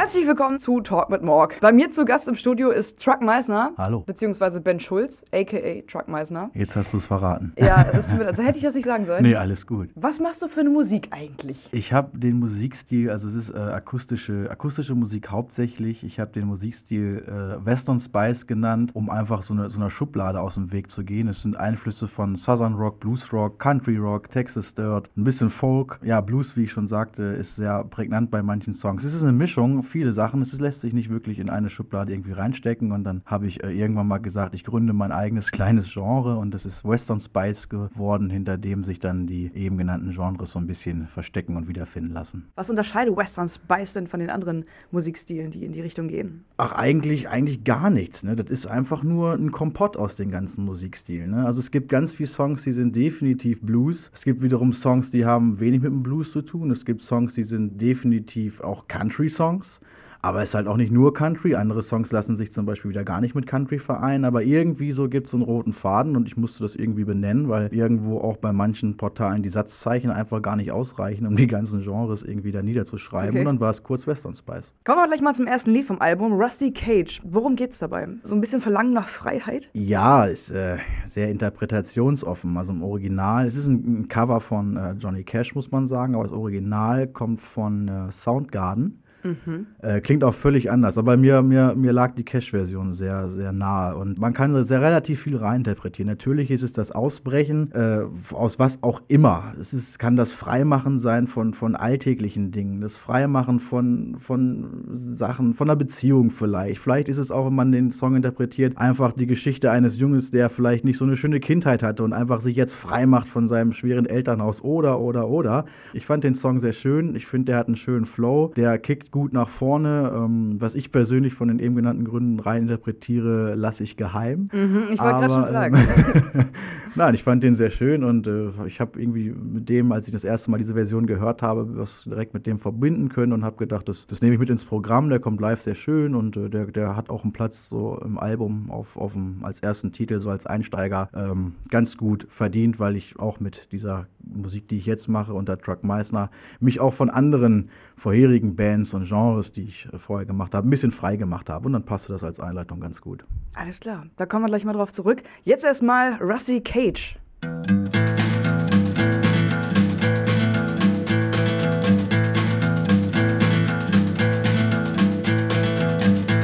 Herzlich willkommen zu Talk mit Morg. Bei mir zu Gast im Studio ist Truck Meisner. Hallo. Beziehungsweise Ben Schulz, a.k.a. Truck Meisner. Jetzt hast du es verraten. Ja, das, also hätte ich das nicht sagen sollen. Nee, alles gut. Was machst du für eine Musik eigentlich? Ich habe den Musikstil, also es ist äh, akustische, akustische Musik hauptsächlich. Ich habe den Musikstil äh, Western Spice genannt, um einfach so, eine, so einer Schublade aus dem Weg zu gehen. Es sind Einflüsse von Southern Rock, Blues Rock, Country Rock, Texas Dirt, ein bisschen Folk. Ja, Blues, wie ich schon sagte, ist sehr prägnant bei manchen Songs. Es ist eine Mischung, viele Sachen. Es lässt sich nicht wirklich in eine Schublade irgendwie reinstecken. Und dann habe ich äh, irgendwann mal gesagt, ich gründe mein eigenes kleines Genre und das ist Western Spice geworden, hinter dem sich dann die eben genannten Genres so ein bisschen verstecken und wiederfinden lassen. Was unterscheidet Western Spice denn von den anderen Musikstilen, die in die Richtung gehen? Ach, eigentlich, eigentlich gar nichts. Ne? Das ist einfach nur ein Kompott aus den ganzen Musikstilen. Ne? Also es gibt ganz viele Songs, die sind definitiv Blues. Es gibt wiederum Songs, die haben wenig mit dem Blues zu tun. Es gibt Songs, die sind definitiv auch Country-Songs. Aber es ist halt auch nicht nur Country. Andere Songs lassen sich zum Beispiel wieder gar nicht mit Country vereinen. Aber irgendwie so gibt es so einen roten Faden und ich musste das irgendwie benennen, weil irgendwo auch bei manchen Portalen die Satzzeichen einfach gar nicht ausreichen, um die ganzen Genres irgendwie da niederzuschreiben. Okay. Und dann war es kurz Western Spice. Kommen wir gleich mal zum ersten Lied vom Album, Rusty Cage. Worum geht's dabei? So ein bisschen Verlangen nach Freiheit? Ja, ist äh, sehr interpretationsoffen. Also im Original, es ist ein, ein Cover von äh, Johnny Cash, muss man sagen, aber das Original kommt von äh, Soundgarden. Mhm. Äh, klingt auch völlig anders, aber mir, mir, mir lag die Cash-Version sehr, sehr nahe und man kann sehr relativ viel reininterpretieren. Natürlich ist es das Ausbrechen äh, aus was auch immer. Es ist, kann das Freimachen sein von, von alltäglichen Dingen, das Freimachen von, von Sachen, von einer Beziehung vielleicht. Vielleicht ist es auch, wenn man den Song interpretiert, einfach die Geschichte eines Junges, der vielleicht nicht so eine schöne Kindheit hatte und einfach sich jetzt frei macht von seinem schweren Elternhaus oder, oder, oder. Ich fand den Song sehr schön. Ich finde, der hat einen schönen Flow. Der kickt gut nach vorne. Ähm, was ich persönlich von den eben genannten Gründen rein interpretiere, lasse ich geheim. Mhm, ich wollte gerade schon fragen. Ähm, Nein, ich fand den sehr schön und äh, ich habe irgendwie mit dem, als ich das erste Mal diese Version gehört habe, was direkt mit dem verbinden können und habe gedacht, das, das nehme ich mit ins Programm. Der kommt live sehr schön und äh, der, der hat auch einen Platz so im Album auf, auf dem, als ersten Titel, so als Einsteiger, ähm, ganz gut verdient, weil ich auch mit dieser Musik, die ich jetzt mache unter Truck Meissner, mich auch von anderen vorherigen Bands und Genres, die ich äh, vorher gemacht habe, ein bisschen frei gemacht habe. Und dann passte das als Einleitung ganz gut. Alles klar, da kommen wir gleich mal drauf zurück. Jetzt erstmal Rusty Cage.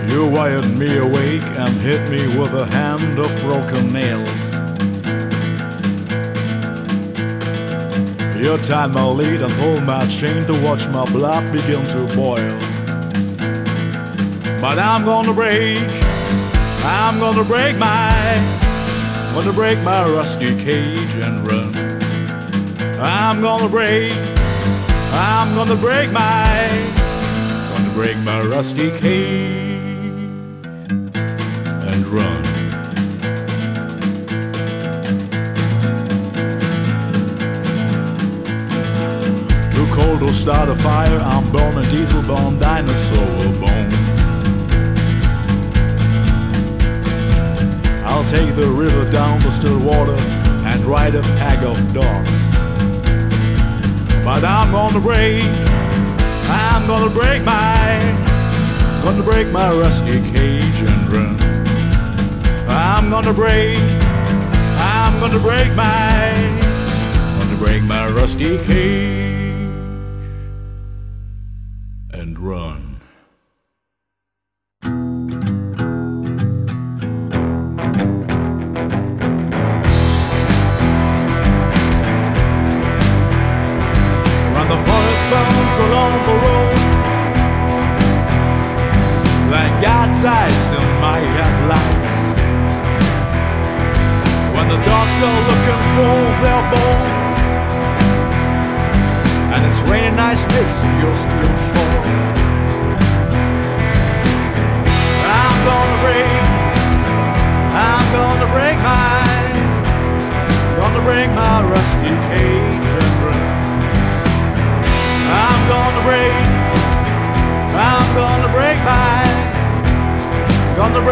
You wired me awake and hit me with a hand of broken nails. You tied my lead and hold my chain to watch my blood begin to boil. But I'm gonna break, I'm gonna break my, gonna break my rusty cage and run. I'm gonna break, I'm gonna break my, gonna break my rusty cage and run. Will start a fire. I'm born a diesel bone, dinosaur bone. I'll take the river down the still water and ride a pack of dogs. But I'm gonna break, I'm gonna break my, gonna break my rusty cage and run. I'm gonna break, I'm gonna break my, gonna break my rusty cage.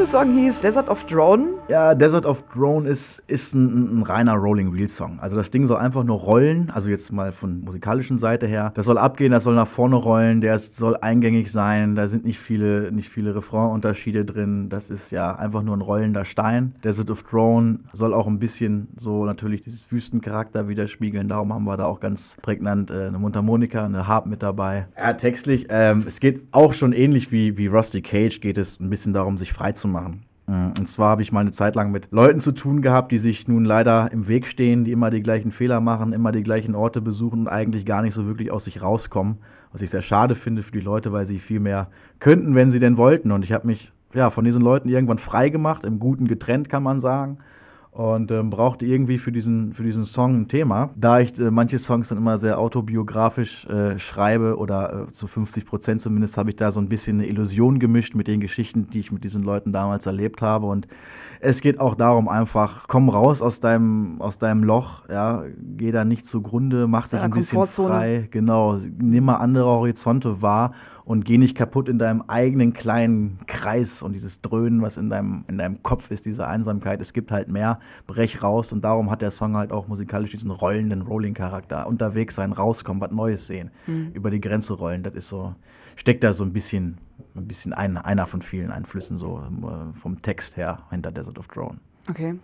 Zweite Song hieß Desert of Drone. Ja, Desert of Drone ist, ist ein, ein reiner Rolling Wheel Song. Also das Ding soll einfach nur rollen, also jetzt mal von musikalischen Seite her. Das soll abgehen, das soll nach vorne rollen, der soll eingängig sein, da sind nicht viele, nicht viele Refrain-Unterschiede drin. Das ist ja einfach nur ein rollender Stein. Desert of Drone soll auch ein bisschen so natürlich dieses Wüstencharakter widerspiegeln. Darum haben wir da auch ganz prägnant äh, eine Mundharmonika, eine Harp mit dabei. Ja, textlich, ähm, es geht auch schon ähnlich wie, wie Rusty Cage, geht es ein bisschen darum, sich frei zu machen. Mm, Und zwar habe ich mal eine Zeit lang mit Leuten zu tun gehabt, die sich nun leider im Weg stehen, die immer die gleichen Fehler machen, immer die gleichen Orte besuchen und eigentlich gar nicht so wirklich aus sich rauskommen. Was ich sehr schade finde für die Leute, weil sie viel mehr könnten, wenn sie denn wollten. Und ich habe mich ja, von diesen Leuten irgendwann frei gemacht, im Guten getrennt, kann man sagen. Und ähm, brauchte irgendwie für diesen, für diesen Song ein Thema. Da ich äh, manche Songs dann immer sehr autobiografisch äh, schreibe oder äh, zu 50 Prozent zumindest, habe ich da so ein bisschen eine Illusion gemischt mit den Geschichten, die ich mit diesen Leuten damals erlebt habe. Und es geht auch darum, einfach, komm raus aus deinem, aus deinem Loch, ja, geh da nicht zugrunde, mach dich ein bisschen frei, genau, nimm mal andere Horizonte wahr und geh nicht kaputt in deinem eigenen kleinen Kreis und dieses Dröhnen, was in deinem, in deinem Kopf ist, diese Einsamkeit. Es gibt halt mehr, brech raus und darum hat der Song halt auch musikalisch diesen rollenden Rolling-Charakter. Unterwegs sein, rauskommen, was Neues sehen, über die Grenze rollen, das ist so, steckt da so ein bisschen, ein bisschen ein, einer von vielen Einflüssen so äh, vom Text her hinter Desert of Drone. Okay.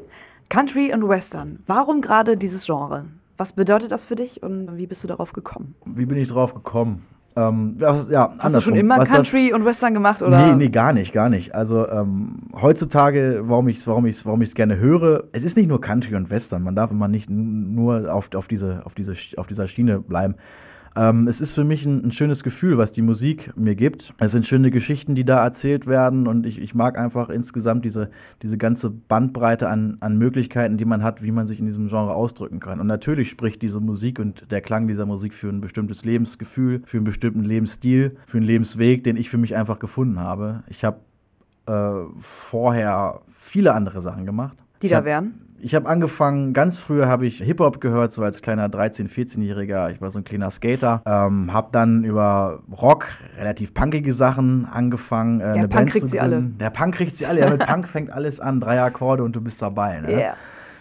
Country und Western. Warum gerade dieses Genre? Was bedeutet das für dich und wie bist du darauf gekommen? Wie bin ich drauf gekommen? Ähm, das, ja, Hast du schon immer Was Country und Western gemacht? Oder? Nee, nee, gar nicht, gar nicht. Also ähm, heutzutage, warum ich es warum ich's, warum ich's gerne höre, es ist nicht nur Country und Western. Man darf immer nicht nur auf, auf, diese, auf, diese, auf dieser Schiene bleiben. Ähm, es ist für mich ein, ein schönes Gefühl, was die Musik mir gibt. Es sind schöne Geschichten, die da erzählt werden und ich, ich mag einfach insgesamt diese, diese ganze Bandbreite an, an Möglichkeiten, die man hat, wie man sich in diesem Genre ausdrücken kann. Und natürlich spricht diese Musik und der Klang dieser Musik für ein bestimmtes Lebensgefühl, für einen bestimmten Lebensstil, für einen Lebensweg, den ich für mich einfach gefunden habe. Ich habe äh, vorher viele andere Sachen gemacht. Die Ich da wären? Ich habe angefangen, ganz früher habe ich Hip-Hop gehört, so als kleiner 13-, 14-Jähriger. Ich war so ein kleiner Skater. Ähm, habe dann über Rock, relativ punkige Sachen angefangen. Äh, eine Punk Band kriegt zu sie alle. Der Punk kriegt sie alle. Ja, mit Punk fängt alles an. Drei Akkorde und du bist dabei. Ne? Yeah.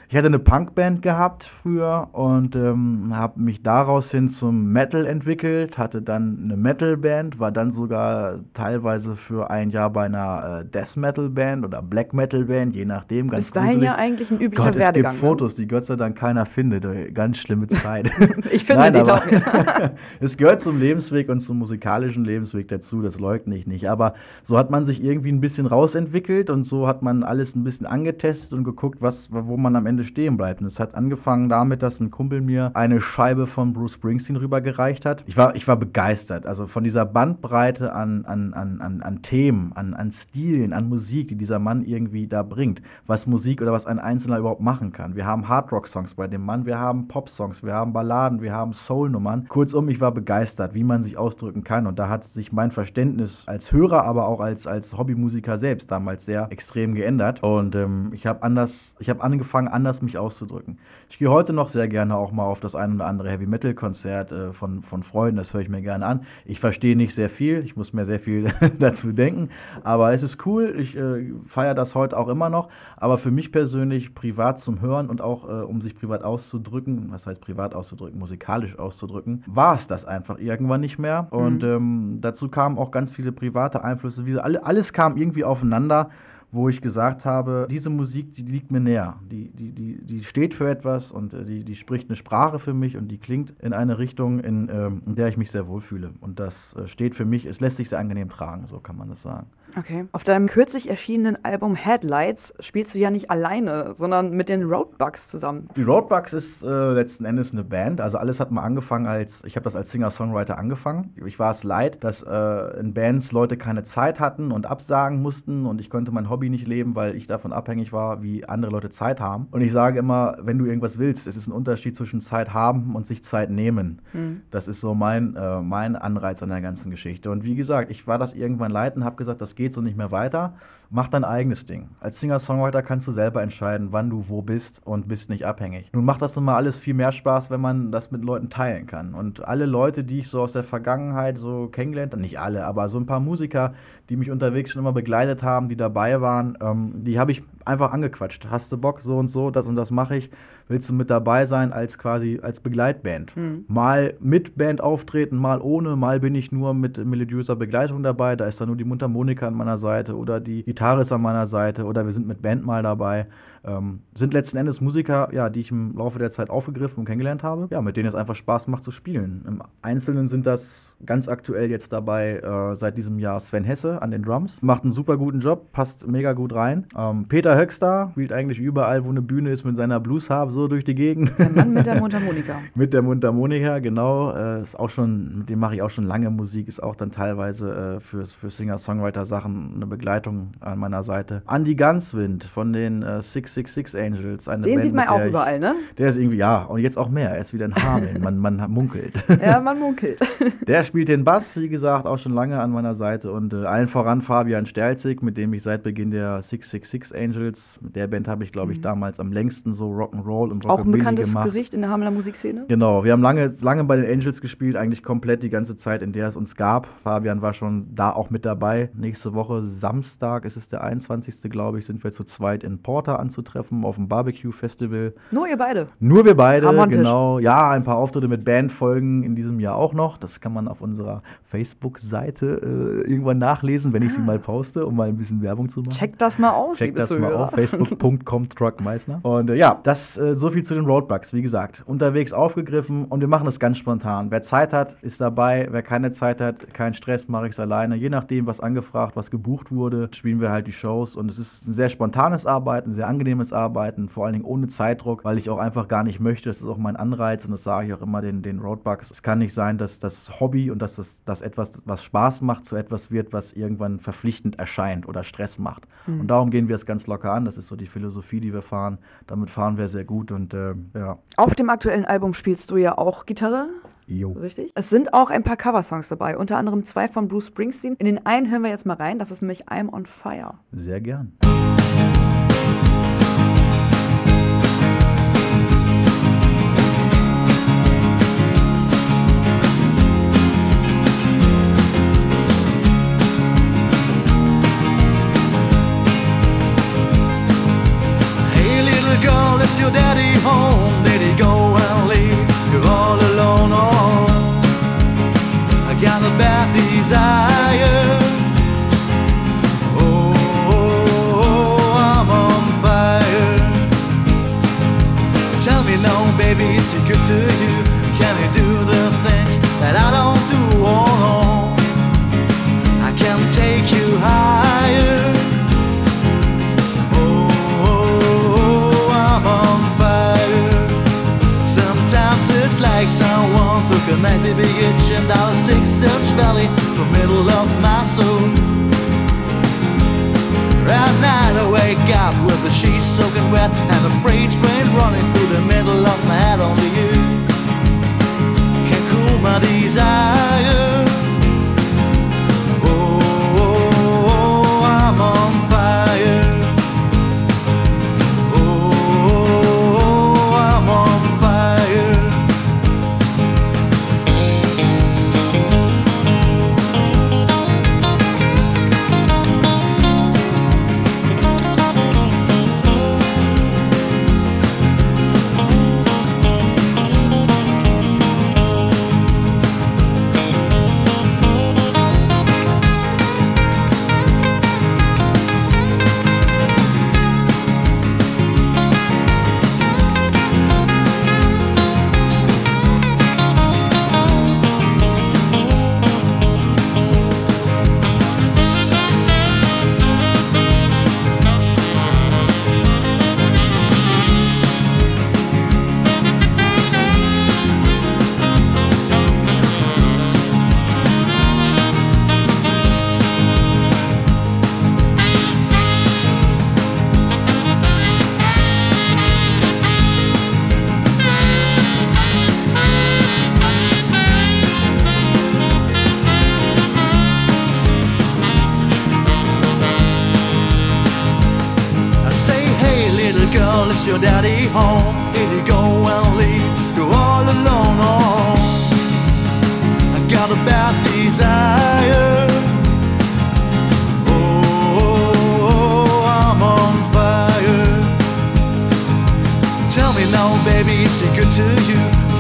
Ich hatte eine Punkband gehabt früher und ähm, habe mich daraus hin zum Metal entwickelt, hatte dann eine Metalband, war dann sogar teilweise für ein Jahr bei einer äh, Death Metal Band oder Black Metal Band, je nachdem. Ganz Bis dahin ja eigentlich ein üblicher Gott, es Werdegang. gibt ne? Fotos, die Gott sei Dank keiner findet. Ey, Ganz schlimme Zeit. Ich finde, Nein, die glauben mir. es gehört zum Lebensweg und zum musikalischen Lebensweg dazu, das leugne ich nicht. Aber so hat man sich irgendwie ein bisschen rausentwickelt und so hat man alles ein bisschen angetestet und geguckt, was, wo man am Ende stehen bleibt. Und es hat angefangen damit, dass ein Kumpel mir eine Scheibe von Bruce Springsteen rübergereicht hat. Ich war, ich war begeistert. Also von dieser Bandbreite an, an, an, an, an Themen, an, an Stilen, an Musik, die dieser Mann irgendwie da bringt. Was Musik oder was ein Einzelner überhaupt machen kann. Wir haben Hardrock-Songs bei dem Mann, wir haben Pop-Songs, wir haben Balladen, wir haben Soul-Nummern. Kurzum, ich war begeistert, wie man sich ausdrücken kann. Und da hat sich mein Verständnis als Hörer, aber auch als, als Hobbymusiker selbst damals sehr extrem geändert. Und ähm, ich habe anders, ich habe angefangen, anders mich auszudrücken. Ich gehe heute noch sehr gerne auch mal auf das ein oder andere Heavy Metal Konzert äh, von, von Freunden, das höre ich mir gerne an. Ich verstehe nicht sehr viel, ich muss mir sehr viel dazu denken, aber es ist cool, ich äh, feiere das heute auch immer noch, aber für mich persönlich privat zum Hören und auch äh, um sich privat auszudrücken, was heißt privat auszudrücken, musikalisch auszudrücken, war es das einfach irgendwann nicht mehr und ähm, dazu kamen auch ganz viele private Einflüsse, wie, alle, alles kam irgendwie aufeinander wo ich gesagt habe, diese Musik, die liegt mir näher. Die, die, die, die steht für etwas und äh, die, die spricht eine Sprache für mich und die klingt in eine Richtung, in, ähm, in der ich mich sehr wohlfühle. Und das äh, steht für mich, es lässt sich sehr angenehm tragen, so kann man das sagen. Okay. Auf deinem kürzlich erschienenen Album Headlights spielst du ja nicht alleine, sondern mit den Roadbugs zusammen. Die Roadbugs ist äh, letzten Endes eine Band. Also alles hat mal angefangen als, ich habe das als Singer-Songwriter angefangen. Ich war es leid, dass äh, in Bands Leute keine Zeit hatten und absagen mussten und ich konnte mein Hobby nicht leben, weil ich davon abhängig war, wie andere Leute Zeit haben. Und ich sage immer, wenn du irgendwas willst, es ist ein Unterschied zwischen Zeit haben und sich Zeit nehmen. Das ist so mein, äh, mein Anreiz an der ganzen Geschichte. Und wie gesagt, ich war das irgendwann leid und habe gesagt, das geht so nicht mehr weiter. Mach dein eigenes Ding. Als Singer-Songwriter kannst du selber entscheiden, wann du wo bist und bist nicht abhängig. Nun macht das nun mal alles viel mehr Spaß, wenn man das mit Leuten teilen kann. Und alle Leute, die ich so aus der Vergangenheit so kennengelernt habe, nicht alle, aber so ein paar Musiker, die mich unterwegs schon immer begleitet haben, die dabei waren, ähm, die habe ich einfach angequatscht. Hast du Bock, so und so, das und das mache ich. Willst du mit dabei sein als quasi als Begleitband? Mal mit Band auftreten, mal ohne, mal bin ich nur mit melodiöser Begleitung dabei. Da ist dann nur die Mundharmonika an meiner Seite oder die Gitarre ist an meiner Seite oder wir sind mit Band mal dabei. Ähm, sind letzten Endes Musiker, ja, die ich im Laufe der Zeit aufgegriffen und kennengelernt habe, ja, mit denen es einfach Spaß macht zu spielen. Im Einzelnen sind das ganz aktuell jetzt dabei äh, seit diesem Jahr Sven Hesse an den Drums. Macht einen super guten Job, passt mega gut rein. Ähm, Peter Höxter spielt eigentlich überall, wo eine Bühne ist, mit seiner Bluesharp so durch die Gegend. Der Mann mit der Mundharmonika. Mit der Mundharmonika, genau. Äh, ist auch schon, mit dem mache ich auch schon lange Musik, ist auch dann teilweise äh, für, für Singer-Songwriter-Sachen eine Begleitung an meiner Seite. Andy Ganswind von den äh, 666 Angels. Eine Den Band, sieht man auch überall, ne? Der ist irgendwie, ja, und jetzt auch mehr. Er ist wieder in Hameln. man, man munkelt. Ja, man munkelt. Der spielt den Bass, wie gesagt, auch schon lange an meiner Seite. Und äh, allen voran Fabian Sterlzig, mit dem ich seit Beginn der 666 Angels, mit der Band habe ich, glaube ich, damals am längsten so Rock'n'Roll und Mhm. Auch ein bekanntes gemacht. Gesicht in der Hamelner Musikszene. Genau, wir haben lange, lange bei den Angels gespielt, eigentlich komplett die ganze Zeit, in der es uns gab. Fabian war schon da auch mit dabei. Nächste Woche Samstag ist es der 21. glaube ich, sind wir zu zweit in Porter anzutreffen auf dem Barbecue Festival. Nur ihr beide. Nur wir beide, Romantisch. genau. Ja, ein paar Auftritte mit Bandfolgen in diesem Jahr auch noch. Das kann man auf unserer Facebook-Seite äh, irgendwann nachlesen, wenn ich sie mal poste, um mal ein bisschen Werbung zu machen. Checkt das mal aus, Check liebe das mal auf, facebook.com truckmeißner. Und äh, ja, das äh, so viel zu den Roadbugs. Wie gesagt, unterwegs aufgegriffen und wir machen das ganz spontan. Wer Zeit hat, ist dabei. Wer keine Zeit hat, kein Stress, mache ich es alleine. Je nachdem, was angefragt, was gebucht wurde, spielen wir halt die Shows. Und es ist ein sehr spontanes Arbeiten, ein sehr angenehmes Arbeiten, vor allen Dingen ohne Zeitdruck, weil ich auch einfach gar nicht möchte. Das ist auch mein Anreiz und das sage ich auch immer den, den Roadbugs. Es kann nicht sein, dass das Hobby und dass das, das etwas, was Spaß macht, zu etwas wird, was irgendwann verpflichtend erscheint oder Stress macht. Und darum gehen wir es ganz locker an. Das ist so die Philosophie, die wir fahren. Damit fahren wir sehr gut und äh, ja. Auf dem aktuellen Album spielst du ja auch Gitarre, Jo. richtig? Es sind auch ein paar Coversongs dabei, unter anderem zwei von Bruce Springsteen. In den einen hören wir jetzt mal rein, das ist nämlich I'm on Fire. Sehr gern.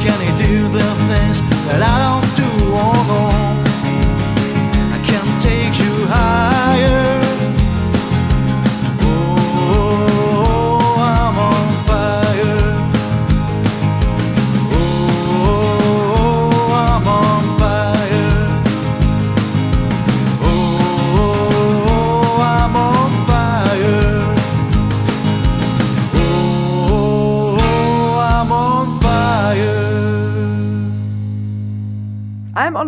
Can he do the things that I don't do? Oh,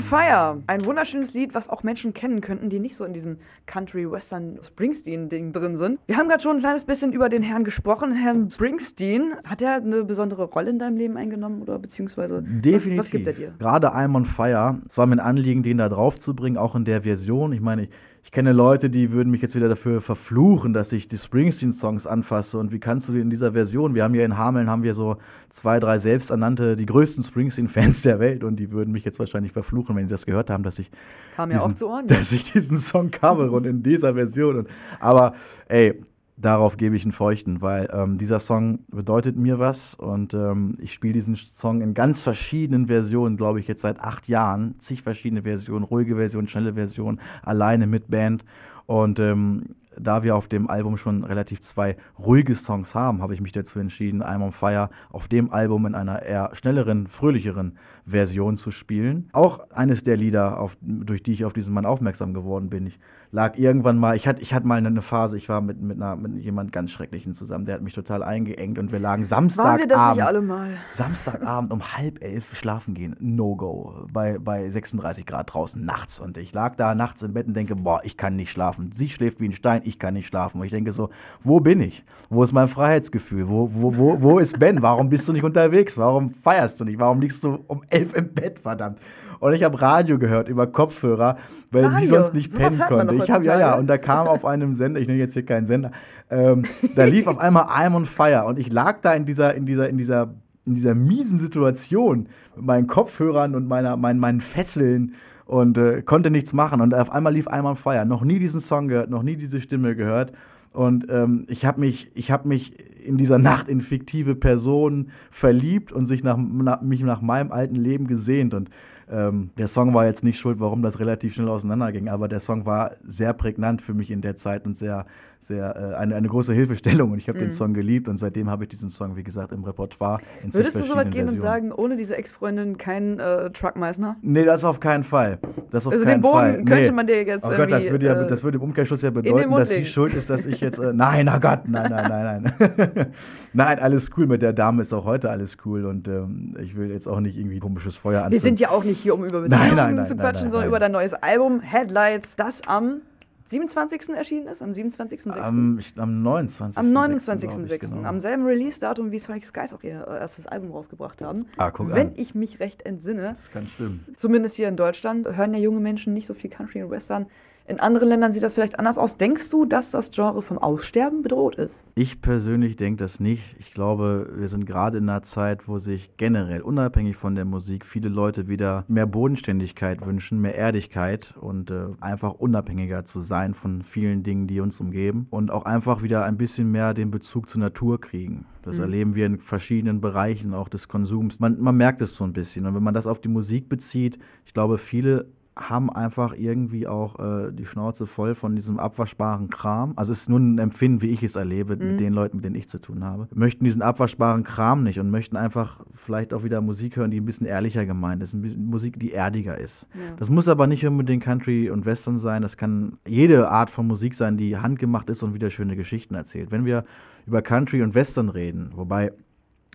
Fire. Ein wunderschönes Lied, was auch Menschen kennen könnten, die nicht so in diesem Country-Western-Springsteen-Ding drin sind. Wir haben gerade schon ein kleines bisschen über den Herrn gesprochen. Herrn Springsteen, hat er eine besondere Rolle in deinem Leben eingenommen oder beziehungsweise Definitiv. Was, was gibt er dir? Gerade I'm on Fire. Es war mir ein Anliegen, den da drauf zu bringen, auch in der Version. Ich meine, ich, ich kenne Leute, die würden mich jetzt wieder dafür verfluchen, dass ich die Springsteen-Songs anfasse. Und wie kannst du die in dieser Version? Wir haben hier in Hameln haben wir so zwei, drei selbsternannte, die größten Springsteen-Fans der Welt. Und die würden mich jetzt wahrscheinlich verfluchen, wenn die das gehört haben, dass ich, Kam ja diesen, auch zu Ohren. dass ich diesen Song covere und in dieser Version. Und, aber ey, darauf gebe ich einen Feuchten, weil ähm, dieser Song bedeutet mir was und ähm, ich spiele diesen Song in ganz verschiedenen Versionen, glaube ich, jetzt seit acht Jahren. Zig verschiedene Versionen, ruhige Version, schnelle Version, alleine mit Band. Und ähm, da wir auf dem Album schon relativ zwei ruhige Songs haben, habe ich mich dazu entschieden, I'm on Fire auf dem Album in einer eher schnelleren, fröhlicheren Version zu spielen. Auch eines der Lieder, auf, durch die ich auf diesen Mann aufmerksam geworden bin. Ich lag irgendwann mal, ich hatte, ich hatte mal eine Phase, ich war mit, mit, einer, mit jemand ganz Schrecklichen zusammen, der hat mich total eingeengt und wir lagen Waren wir Samstagabend? Samstagabend um halb elf schlafen gehen, No-Go, bei, bei 36 Grad draußen nachts und ich lag da nachts im Bett und denke, boah, ich kann nicht schlafen. Sie schläft wie ein Stein, ich kann nicht schlafen. Und ich denke so, wo bin ich? Wo ist mein Freiheitsgefühl? Wo, wo, wo, wo ist Ben? Warum bist du nicht unterwegs? Warum feierst du nicht? Warum liegst du um elf im Bett, verdammt? Und ich habe Radio gehört über Kopfhörer, weil sie Radio? sonst nicht Sowas pennen konnte. Ich habe ja, ja, und da kam auf einem Sender, ich nenne jetzt hier keinen Sender, ähm, da lief auf einmal I'm on Fire und ich lag da in dieser, in dieser, in dieser, in dieser miesen Situation mit meinen Kopfhörern und meiner, meinen, meinen Fesseln und äh, konnte nichts machen. Und auf einmal lief I'm on Fire. Noch nie diesen Song gehört, noch nie diese Stimme gehört. Und ähm, ich habe mich, ich habe mich in dieser Nacht in fiktive Personen verliebt und sich nach, nach, mich nach meinem alten Leben gesehnt. Und ähm, der Song war jetzt nicht schuld, warum das relativ schnell auseinanderging, aber der Song war sehr prägnant für mich in der Zeit und sehr, sehr äh, eine, eine große Hilfestellung. Und ich habe den Song geliebt und seitdem habe ich diesen Song, wie gesagt, im Repertoire in Würdest du so weit gehen und Versionen. sagen, ohne diese Ex-Freundin kein äh, Truckmeißner? Nee, das auf keinen Fall. Das auf Also keinen den Bogen Fall. könnte nee. man dir jetzt Oh Gott, das würde, ja, äh, das würde im Umkehrschluss ja bedeuten, dass sie schuld ist, dass ich jetzt. Äh, nein, oh Gott, nein, nein, nein, nein. nein, alles cool. Mit der Dame ist auch heute alles cool und ähm, ich will jetzt auch nicht irgendwie komisches Feuer anzünden. Wir sind ja auch nicht hier, um über Beziehungen nein, nein, zu nein, quatschen, nein, sondern über dein neues Album Headlights, das am 27. erschienen ist, am 27.06. am, am 29. Am glaub ich, 29.06. genau. Am selben Release-Datum wie Sonic Skies auch ihr erstes Album rausgebracht haben. Ah, guck Wenn an. ich mich recht entsinne, Das kann stimmen. zumindest hier in Deutschland, hören ja junge Menschen nicht so viel Country und Western. In anderen Ländern sieht das vielleicht anders aus. Denkst du, dass das Genre vom Aussterben bedroht ist? Ich persönlich denke das nicht. Ich glaube, wir sind gerade in einer Zeit, wo sich generell, unabhängig von der Musik, viele Leute wieder mehr Bodenständigkeit wünschen, mehr Erdigkeit und äh, einfach unabhängiger zu sein von vielen Dingen, die uns umgeben und auch einfach wieder ein bisschen mehr den Bezug zur Natur kriegen. Das erleben wir in verschiedenen Bereichen auch des Konsums. Man, man merkt es so ein bisschen. Und wenn man das auf die Musik bezieht, ich glaube, viele haben einfach irgendwie auch äh, die Schnauze voll von diesem abwaschbaren Kram. Also es ist nur ein Empfinden, wie ich es erlebe mit den Leuten, mit denen ich zu tun habe. Möchten diesen abwaschbaren Kram nicht und möchten einfach vielleicht auch wieder Musik hören, die ein bisschen ehrlicher gemeint ist, ein bisschen Musik, die erdiger ist. Das muss aber nicht unbedingt Country und Western sein. Das kann jede Art von Musik sein, die handgemacht ist und wieder schöne Geschichten erzählt. Wenn wir über Country und Western reden, wobei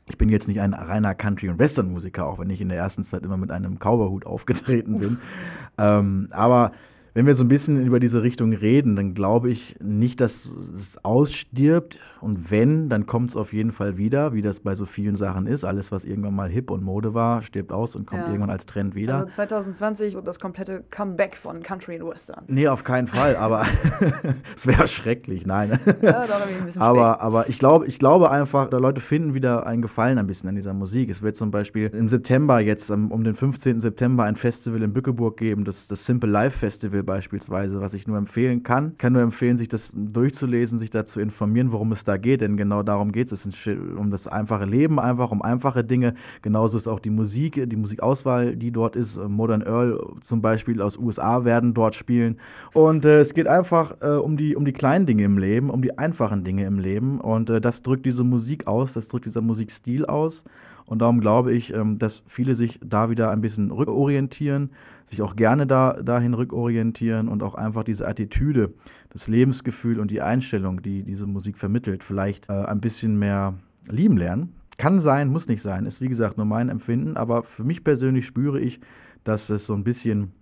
ich bin jetzt nicht ein reiner Country- und Western-Musiker, auch wenn ich in der ersten Zeit immer mit einem Cowboyhut aufgetreten bin. ähm, aber wenn wir so ein bisschen über diese Richtung reden, dann glaube ich nicht, dass es ausstirbt. Und wenn, dann kommt es auf jeden Fall wieder, wie das bei so vielen Sachen ist. Alles, was irgendwann mal hip und Mode war, stirbt aus und kommt Ja. irgendwann als Trend wieder. Also 2020 und das komplette Comeback von Country und Western. nee, auf keinen Fall, aber es wäre schrecklich, nein. Ja, ich ein bisschen Aber, aber ich glaube, ich glaube einfach, da Leute finden wieder einen Gefallen ein bisschen an dieser Musik. Es wird zum Beispiel im September jetzt, um den 15. September, ein Festival in Bückeburg geben, das, das Simple Life Festival beispielsweise, was ich nur empfehlen kann. Kann nur empfehlen, sich das durchzulesen, sich da zu informieren, worum es da geht, denn genau darum geht es. Es ist um das einfache Leben, einfach um einfache Dinge. Genauso ist auch die Musik, die Musikauswahl, die dort ist. Modern Earl zum Beispiel aus USA werden dort spielen. Und äh, es geht einfach äh, um, die, um die kleinen Dinge im Leben, um die einfachen Dinge im Leben. Und äh, das drückt diese Musik aus, das drückt dieser Musikstil aus. Und darum glaube ich, ähm, dass viele sich da wieder ein bisschen rückorientieren, sich auch gerne da, dahin rückorientieren und auch einfach diese Attitüde, das Lebensgefühl und die Einstellung, die diese Musik vermittelt, vielleicht äh, ein bisschen mehr lieben lernen. Kann sein, muss nicht sein, ist wie gesagt nur mein Empfinden, aber für mich persönlich spüre ich, dass es so ein bisschen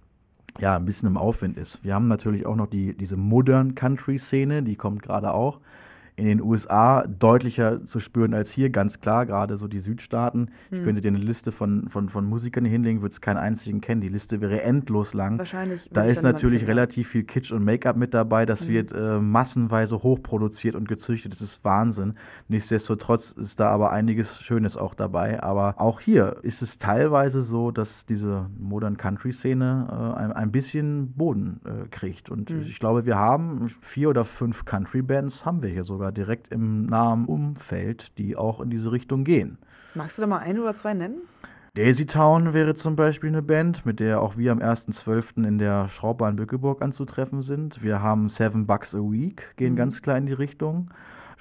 ja, ein bisschen im Aufwind ist. Wir haben natürlich auch noch die, diese Modern Country-Szene, die kommt gerade auch in den USA deutlicher zu spüren als hier, ganz klar, gerade so die Südstaaten. Ich Hm. könnte dir eine Liste von, von, von Musikern hinlegen, würde es keinen einzigen kennen. Die Liste wäre endlos lang. Wahrscheinlich Da ich ist natürlich relativ viel Kitsch und Make-up mit dabei. Das Mhm. wird äh, massenweise hochproduziert und gezüchtet. Das ist Wahnsinn. Nichtsdestotrotz ist da aber einiges Schönes auch dabei. Aber auch hier ist es teilweise so, dass diese Modern Country-Szene äh, ein, ein bisschen Boden äh, kriegt. Und Mhm. ich glaube, wir haben vier oder fünf Country-Bands, haben wir hier sogar direkt im nahen Umfeld, die auch in diese Richtung gehen. Magst du da mal ein oder zwei nennen? Daisy Town wäre zum Beispiel eine Band, mit der auch wir am 1.12. in der Schraubahn Bückeburg anzutreffen sind. Wir haben Seven Bucks a Week, gehen ganz klar in die Richtung.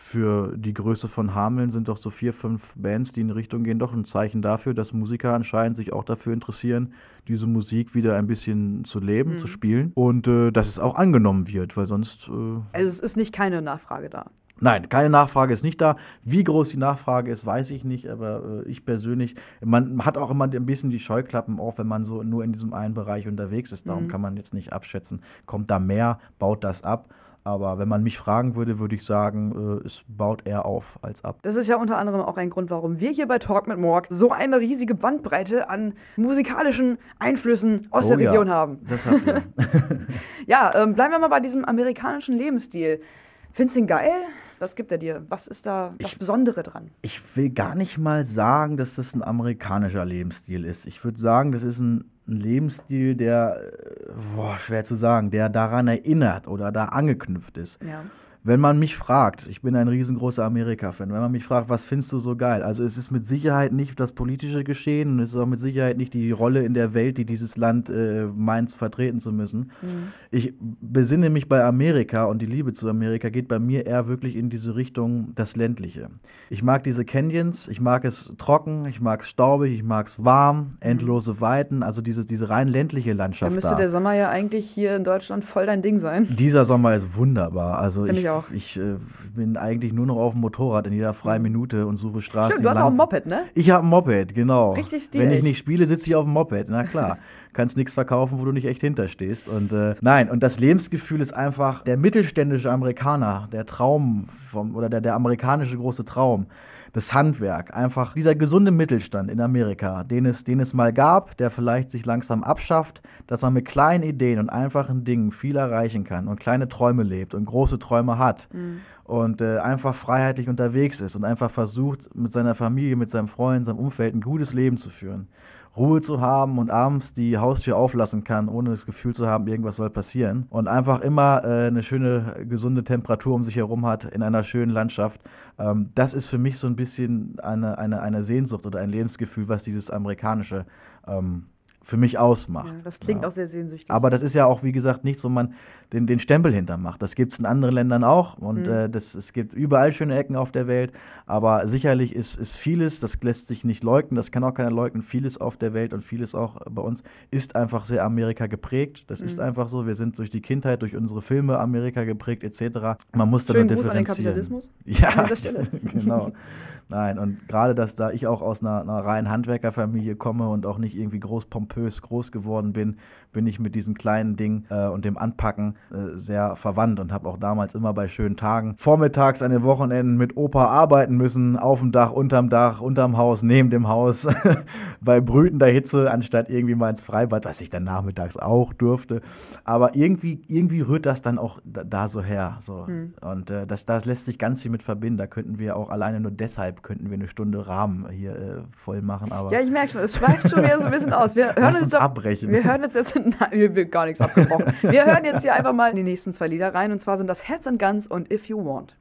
Für die Größe von Hameln sind doch so vier, fünf Bands, die in die Richtung gehen, doch ein Zeichen dafür, dass Musiker anscheinend sich auch dafür interessieren, diese Musik wieder ein bisschen zu leben, zu spielen und äh, dass es auch angenommen wird, weil sonst äh, Also es ist nicht keine Nachfrage da. Nein, keine Nachfrage ist nicht da. Wie groß die Nachfrage ist, weiß ich nicht, aber äh, ich persönlich, man hat auch immer ein bisschen die Scheuklappen auf, wenn man so nur in diesem einen Bereich unterwegs ist. Darum kann man jetzt nicht abschätzen, kommt da mehr, baut das ab. Aber wenn man mich fragen würde, würde ich sagen, äh, es baut eher auf als ab. Das ist ja unter anderem auch ein Grund, warum wir hier bei Talk mit Morg so eine riesige Bandbreite an musikalischen Einflüssen aus der Oh ja, Region haben. Das hat. Ja, ähm, bleiben wir mal bei diesem amerikanischen Lebensstil. Findest du ihn geil? Was gibt er dir? Was ist da das Besondere dran? Ich will gar nicht mal sagen, dass das ein amerikanischer Lebensstil ist. Ich würde sagen, das ist ein, ein Lebensstil, der, äh, boah, schwer zu sagen, der daran erinnert oder da angeknüpft ist. Ja. Wenn man mich fragt, ich bin ein riesengroßer Amerika-Fan, wenn man mich fragt, was findest du so geil? Also es ist mit Sicherheit nicht das politische Geschehen und es ist auch mit Sicherheit nicht die Rolle in der Welt, die dieses Land äh, meint, vertreten zu müssen. Ich besinne mich bei Amerika und die Liebe zu Amerika geht bei mir eher wirklich in diese Richtung das Ländliche. Ich mag diese Canyons, ich mag es trocken, ich mag es staubig, ich mag es warm, endlose Weiten, also diese, diese rein ländliche Da Landschaft müsste da. der Sommer ja eigentlich hier in Deutschland voll dein Ding sein. Dieser Sommer ist wunderbar. Also Find ich, ich auch. ich äh, bin eigentlich nur noch auf dem Motorrad in jeder freien Minute und suche Straßen. Stimmt, du hast auch ein Moped, ne? Ich habe ein Moped, genau. Richtig Wenn ich nicht spiele, sitze ich auf dem Moped. Na klar. Kannst nichts verkaufen, wo du nicht echt hinterstehst. Und äh, nein, und das Lebensgefühl ist einfach der mittelständische Amerikaner, der Traum vom, oder der, der amerikanische große Traum. Das Handwerk, einfach dieser gesunde Mittelstand in Amerika, den es, den es mal gab, der vielleicht sich langsam abschafft, dass man mit kleinen Ideen und einfachen Dingen viel erreichen kann und kleine Träume lebt und große Träume hat und äh, einfach freiheitlich unterwegs ist und einfach versucht, mit seiner Familie, mit seinem Freund, seinem Umfeld ein gutes Leben zu führen. Ruhe zu haben und abends die Haustür auflassen kann, ohne das Gefühl zu haben, irgendwas soll passieren. Und einfach immer äh, eine schöne, gesunde Temperatur um sich herum hat in einer schönen Landschaft. Ähm, das ist für mich so ein bisschen eine, eine, eine Sehnsucht oder ein Lebensgefühl, was dieses amerikanische ähm, für mich ausmacht. Ja, das klingt Ja. auch sehr sehnsüchtig. Aber das ist ja auch, wie gesagt, nichts, wo man den, den Stempel hintermacht. Das gibt es in anderen Ländern auch und Mhm. äh, das, es gibt überall schöne Ecken auf der Welt. Aber sicherlich ist, ist vieles, das lässt sich nicht leugnen, das kann auch keiner leugnen, vieles auf der Welt und vieles auch bei uns ist einfach sehr Amerika geprägt. Das Mhm. ist einfach so. Wir sind durch die Kindheit, durch unsere Filme Amerika geprägt etc. Man muss da Schönen nur Gruß an den differenzieren. Kapitalismus. Ja, genau. Nein, und gerade, dass da ich auch aus einer, einer reinen Handwerkerfamilie komme und auch nicht irgendwie groß pompös groß geworden bin, bin ich mit diesen kleinen Dingen äh, und dem Anpacken äh, sehr verwandt und habe auch damals immer bei schönen Tagen vormittags an den Wochenenden mit Opa arbeiten müssen, auf dem Dach, unterm Dach, unterm Haus, neben dem Haus, bei brütender Hitze, anstatt irgendwie mal ins Freibad, was ich dann nachmittags auch durfte. Aber irgendwie, irgendwie rührt das dann auch da, da so her. So. Und äh, das, das lässt sich ganz viel mit verbinden. Da könnten wir auch alleine nur deshalb könnten wir eine Stunde Rahmen hier äh, voll machen. Aber Ja, ich merke schon, es schweift schon wieder so ein bisschen aus. Wir hören Lass uns uns abbrechen. Wir hören jetzt, jetzt nein, wir wird gar nichts abgebrochen. Wir hören jetzt hier einfach mal in die nächsten zwei Lieder rein. Und zwar sind das Heads and Guns und If You Want.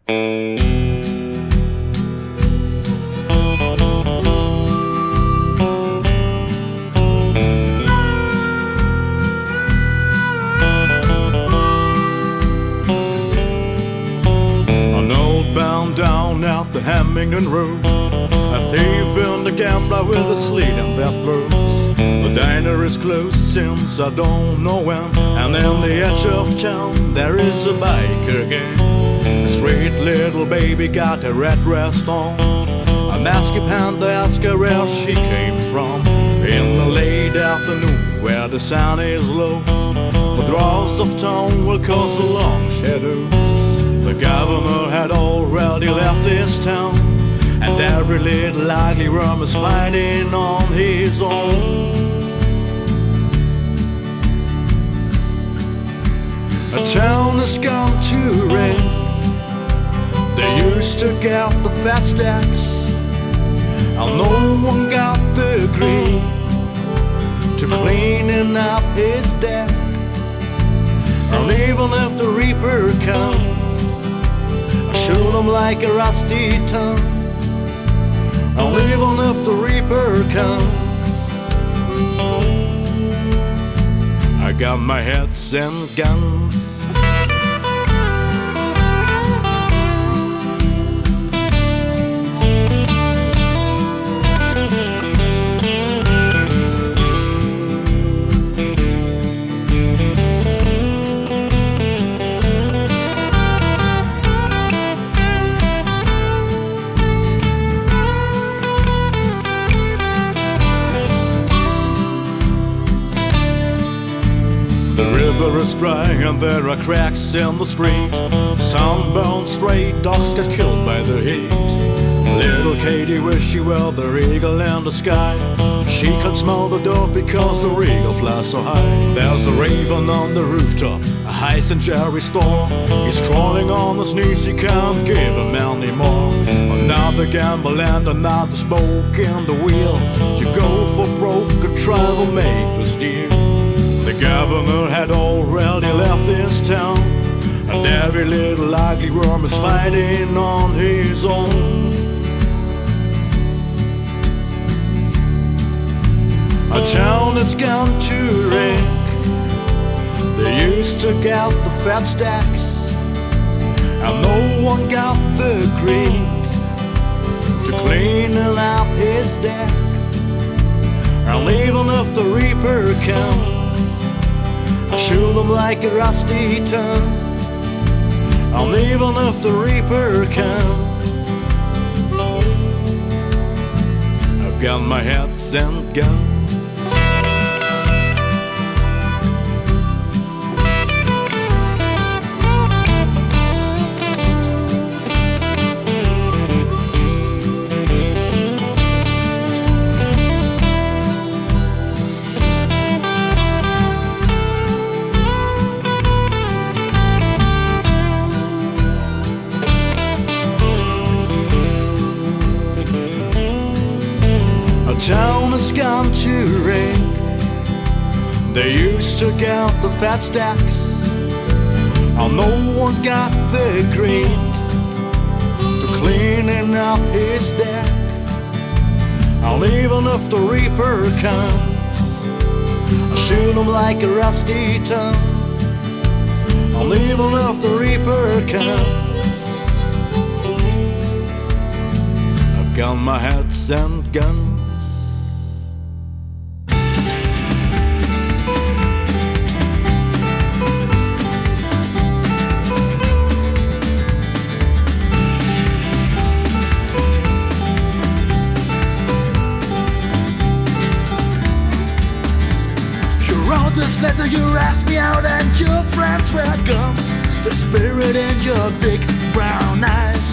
Hammington Road. A thief and a gambler with a slate in their throats. Diner is closed since I don't know when. And in the edge of town there is a biker gang. A straight little baby got a red dress on. A masked panther asked her where she came from. In the late afternoon where the sun is low. The draws of town will cause a long shadows. The governor had already left his town, and every little ugly worm is fighting on his own. A town has gone to rain. They used to get the fat stacks, and no one got the green to cleaning up his deck. And even if the reaper comes, I shoot him like a rusty tongue. And even if the reaper comes, I got my hats and guns. River is dry and there are cracks in the street. Sunbound stray dogs get killed by the heat. Little Katie wished she were the eagle in the sky. She could smell the dope because the eagle flies so high. There's a raven on the rooftop, a high St. Jerry store. He's crawling on his knees, he can't give him any more. Another gamble and another spoke in the wheel. You go for broke and travel make this deal. Governor had already left this town, and every little ugly worm is fighting on his own. A town that's gone to wreck. They used to get the fat stacks, and no one got the green to clean up his deck. And even if the reaper comes. I shoot them like a rusty tongue. And even if the reaper comes, I've got my hats and guns. They used to get the fat stacks, and no one got the green to cleaning up his deck. And even if the reaper comes, I shoot him like a rusty tongue. And even if the reaper comes. I've got my hats and guns. You asked me out, and your friends were gone. The spirit in your big brown eyes.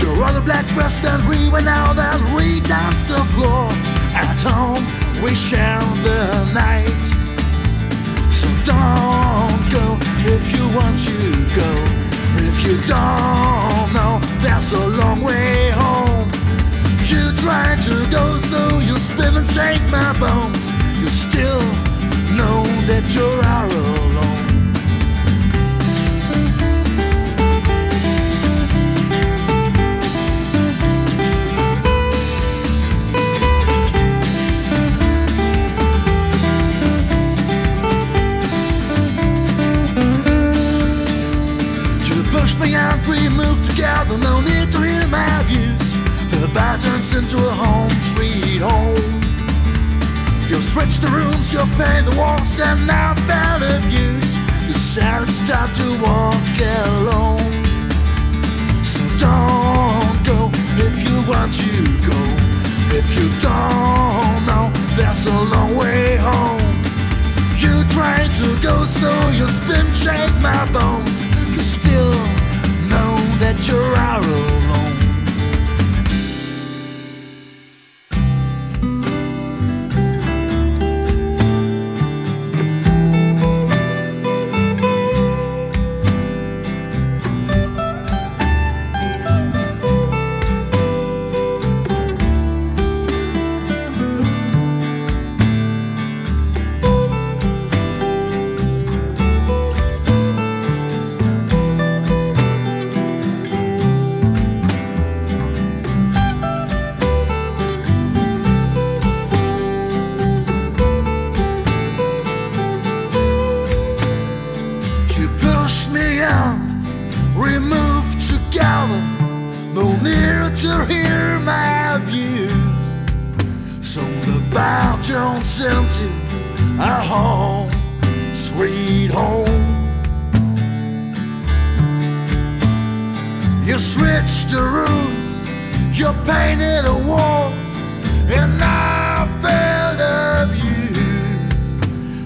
Your other black dressed and we went out and we danced the floor. At home, we shared the night. So don't go if you want to go. If you don't know, there's a long way home. You try to go, so you spin and shake my bones. You still know that you're all alone. You pushed me out, we moved together, no need to hear my views. The bar turns into a home, sweet home. You switch the rooms, you'll paint the walls, and now found abuse. You said it's time to walk alone. So don't go if you want to go. If you don't know, there's a long way home. You try to go, so you spin, shake my bones. You still know that you're out alone. You painted walls, and I felt abused.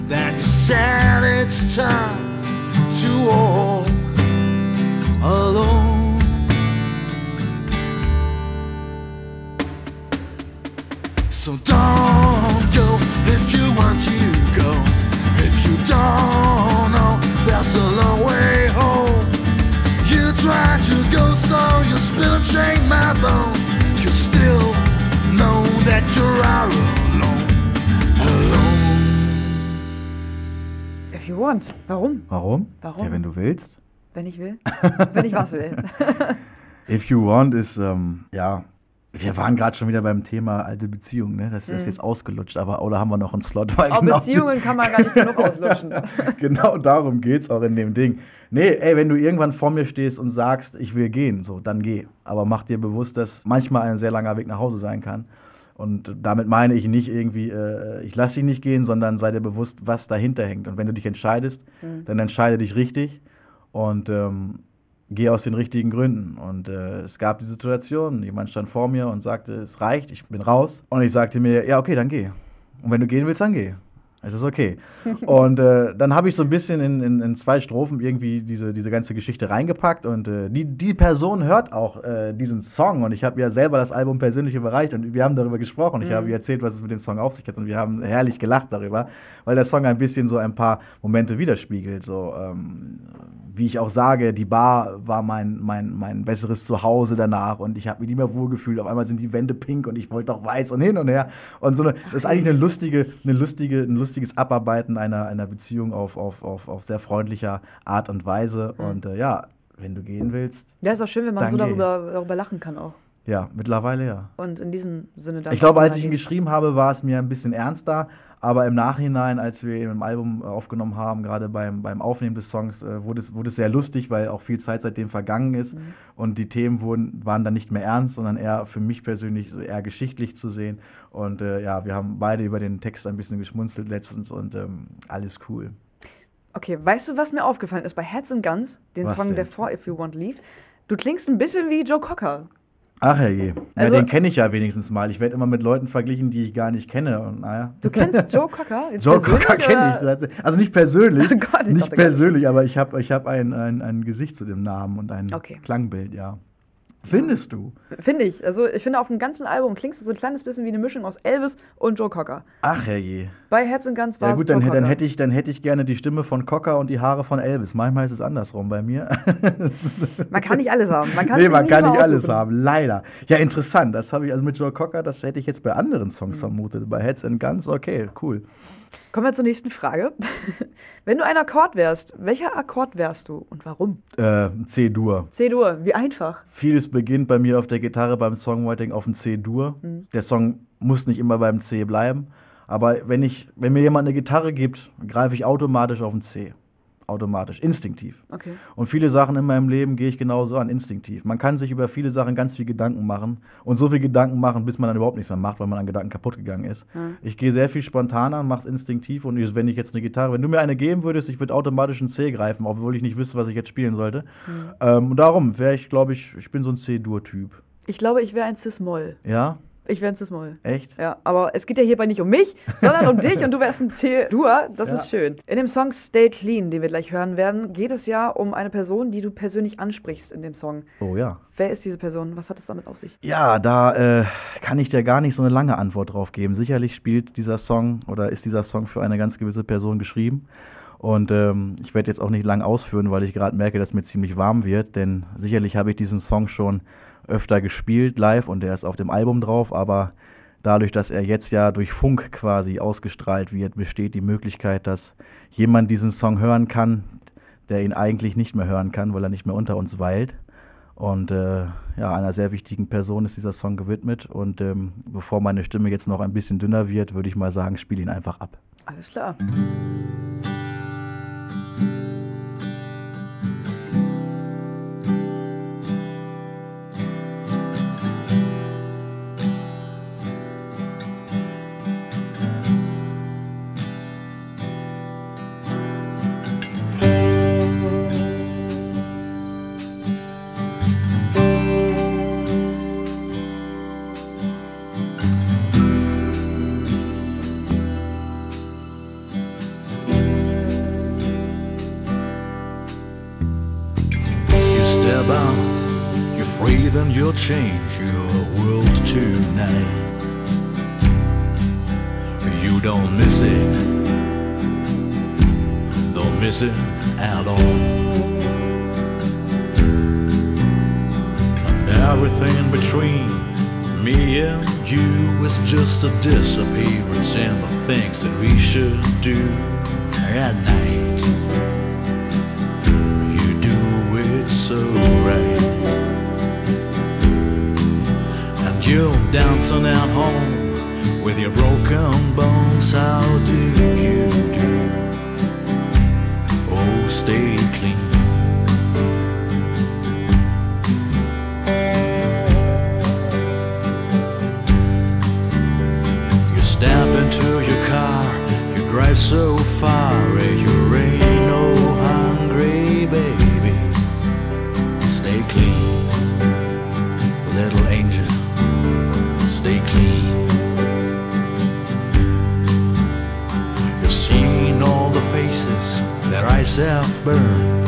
Then you said it's time to walk alone. So don't go if you want to go. If you don't know, there's a long way home. You try to go so you spill and shake my bones. If you want. Warum? Warum? Warum? Ja, wenn du willst. Wenn ich will. Wenn ich was will. If You Want ist, ähm, ja, wir waren gerade schon wieder beim Thema alte Beziehungen, ne? Das ist jetzt ausgelutscht, aber oder haben wir noch einen Slot? Weil Auch genau, Beziehungen kann man gar nicht genug auslutschen. genau darum geht's auch in dem Ding. Nee, ey, wenn du irgendwann vor mir stehst und sagst, ich will gehen, so, dann geh. Aber mach dir bewusst, dass manchmal ein sehr langer Weg nach Hause sein kann. Und damit meine ich nicht irgendwie, äh, ich lasse dich nicht gehen, sondern sei dir bewusst, was dahinter hängt. Und wenn du dich entscheidest, dann entscheide dich richtig und ähm, geh aus den richtigen Gründen. Und äh, es gab die Situation, jemand stand vor mir und sagte, es reicht, ich bin raus. Und ich sagte mir, ja, okay, dann geh. Und wenn du gehen willst, dann geh. Es ist okay. und äh, dann habe ich so ein bisschen in, in, in zwei Strophen irgendwie diese, diese ganze Geschichte reingepackt und äh, die, die Person hört auch äh, diesen Song und ich habe ja selber das Album persönlich überreicht und wir haben darüber gesprochen. Ich habe ihr erzählt, was es mit dem Song auf sich hat und wir haben herrlich gelacht darüber, weil der Song ein bisschen so ein paar Momente widerspiegelt. So, ähm, wie ich auch sage, die Bar war mein, mein, mein besseres Zuhause danach und ich habe mich nicht mehr wohlgefühlt. Auf einmal sind die Wände pink und ich wollte doch weiß und hin und her. Und so eine, das ist eigentlich eine lustige, eine lustige, ein lustiges Abarbeiten einer, einer Beziehung auf, auf, auf, auf sehr freundlicher Art und Weise. Und äh, ja, wenn du gehen willst, Ja, ist auch schön, wenn man so darüber, darüber lachen kann auch. ja, mittlerweile ja. Und in diesem Sinne dann. Ich glaube, als ich ihn geschrieben habe, war es mir ein bisschen ernster. Aber im Nachhinein, als wir im Album äh, aufgenommen haben, gerade beim, beim Aufnehmen des Songs, äh, wurde, es, wurde es sehr lustig, weil auch viel Zeit seitdem vergangen ist. Und die Themen wurden, waren dann nicht mehr ernst, sondern eher für mich persönlich so eher geschichtlich zu sehen. Und äh, ja, wir haben beide über den Text ein bisschen geschmunzelt letztens und ähm, alles cool. Okay, weißt du, was mir aufgefallen ist bei Heads and Guns, den Was Song denn? davor, If You Want Leave? Du klingst ein bisschen wie Joe Cocker. Ach herrje, Also- ja, den kenne ich ja wenigstens mal. Ich werde immer mit Leuten verglichen, die ich gar nicht kenne. Und naja. Du kennst Joe Cocker? Joe Cocker kenne ich. Also nicht persönlich, Oh Gott, ich nicht persönlich, aber ich habe ich hab ein, ein, ein Gesicht zu dem Namen und ein Okay. Klangbild, ja. Findest du? Finde ich. Also, ich finde, auf dem ganzen Album klingst du so ein kleines bisschen wie eine Mischung aus Elvis und Joe Cocker. Ach herrje. Bei Heads and Guns war Ja gut, dann, Joe dann, hätte ich, dann hätte ich gerne die Stimme von Cocker und die Haare von Elvis. Manchmal ist es andersrum bei mir. Man kann nicht alles haben. Man kann nee, man kann nicht alles haben, leider. Ja, interessant. Das habe ich also mit Joe Cocker, das hätte ich jetzt bei anderen Mhm. Songs vermutet. Bei Heads and Guns, okay, cool. Kommen wir zur nächsten Frage. Wenn du ein Akkord wärst, welcher Akkord wärst du und warum? Äh, C-Dur. C-Dur, wie einfach. Vieles beginnt bei mir auf der Gitarre beim Songwriting auf dem C-Dur. Mhm. Der Song muss nicht immer beim C bleiben. Aber wenn, ich, wenn mir jemand eine Gitarre gibt, greife ich automatisch auf den C. Automatisch, instinktiv. Okay. Und viele Sachen in meinem Leben gehe ich genauso an, instinktiv. Man kann sich über viele Sachen ganz viel Gedanken machen und so viel Gedanken machen, bis man dann überhaupt nichts mehr macht, weil man an Gedanken kaputt gegangen ist. Ich gehe sehr viel spontaner, mache es instinktiv und wenn ich jetzt eine Gitarre, wenn du mir eine geben würdest, ich würde automatisch einen C greifen, obwohl ich nicht wüsste, was ich jetzt spielen sollte. Ähm, und darum wäre ich, glaube ich, ich bin so ein C-Dur-Typ. Ich glaube, ich wäre ein Cis-Moll. Ja? Ich wär's das mal. Echt? Ja, aber es geht ja hierbei nicht um mich, sondern um dich und du wärst ein C-Dur. Das Ja. ist schön. In dem Song Stay Clean, den wir gleich hören werden, geht es ja um eine Person, die du persönlich ansprichst in dem Song. Oh ja. Wer ist diese Person? Was hat es damit auf sich? Ja, da äh, kann ich dir gar nicht so eine lange Antwort drauf geben. Sicherlich spielt dieser Song oder ist dieser Song für eine ganz gewisse Person geschrieben. Und ähm, ich werde jetzt auch nicht lang ausführen, weil ich gerade merke, dass mir ziemlich warm wird. Denn sicherlich habe ich diesen Song schon öfter gespielt live und der ist auf dem Album drauf. Aber dadurch, dass er jetzt ja durch Funk quasi ausgestrahlt wird, besteht die Möglichkeit, dass jemand diesen Song hören kann, der ihn eigentlich nicht mehr hören kann, weil er nicht mehr unter uns weilt. Und äh, ja, einer sehr wichtigen Person ist dieser Song gewidmet. Und ähm, bevor meine Stimme jetzt noch ein bisschen dünner wird, würde ich mal sagen, spiel ihn einfach ab. Alles klar. You'll change your world tonight. You don't miss it, don't miss it at all. And everything between me and you is just a disappearance in the things that we should do at night. You do it so right. You're dancing at home with your broken bones. How do you do? Oh, stay clean. You step into your car, you drive so far, and you ain't no oh, have burned.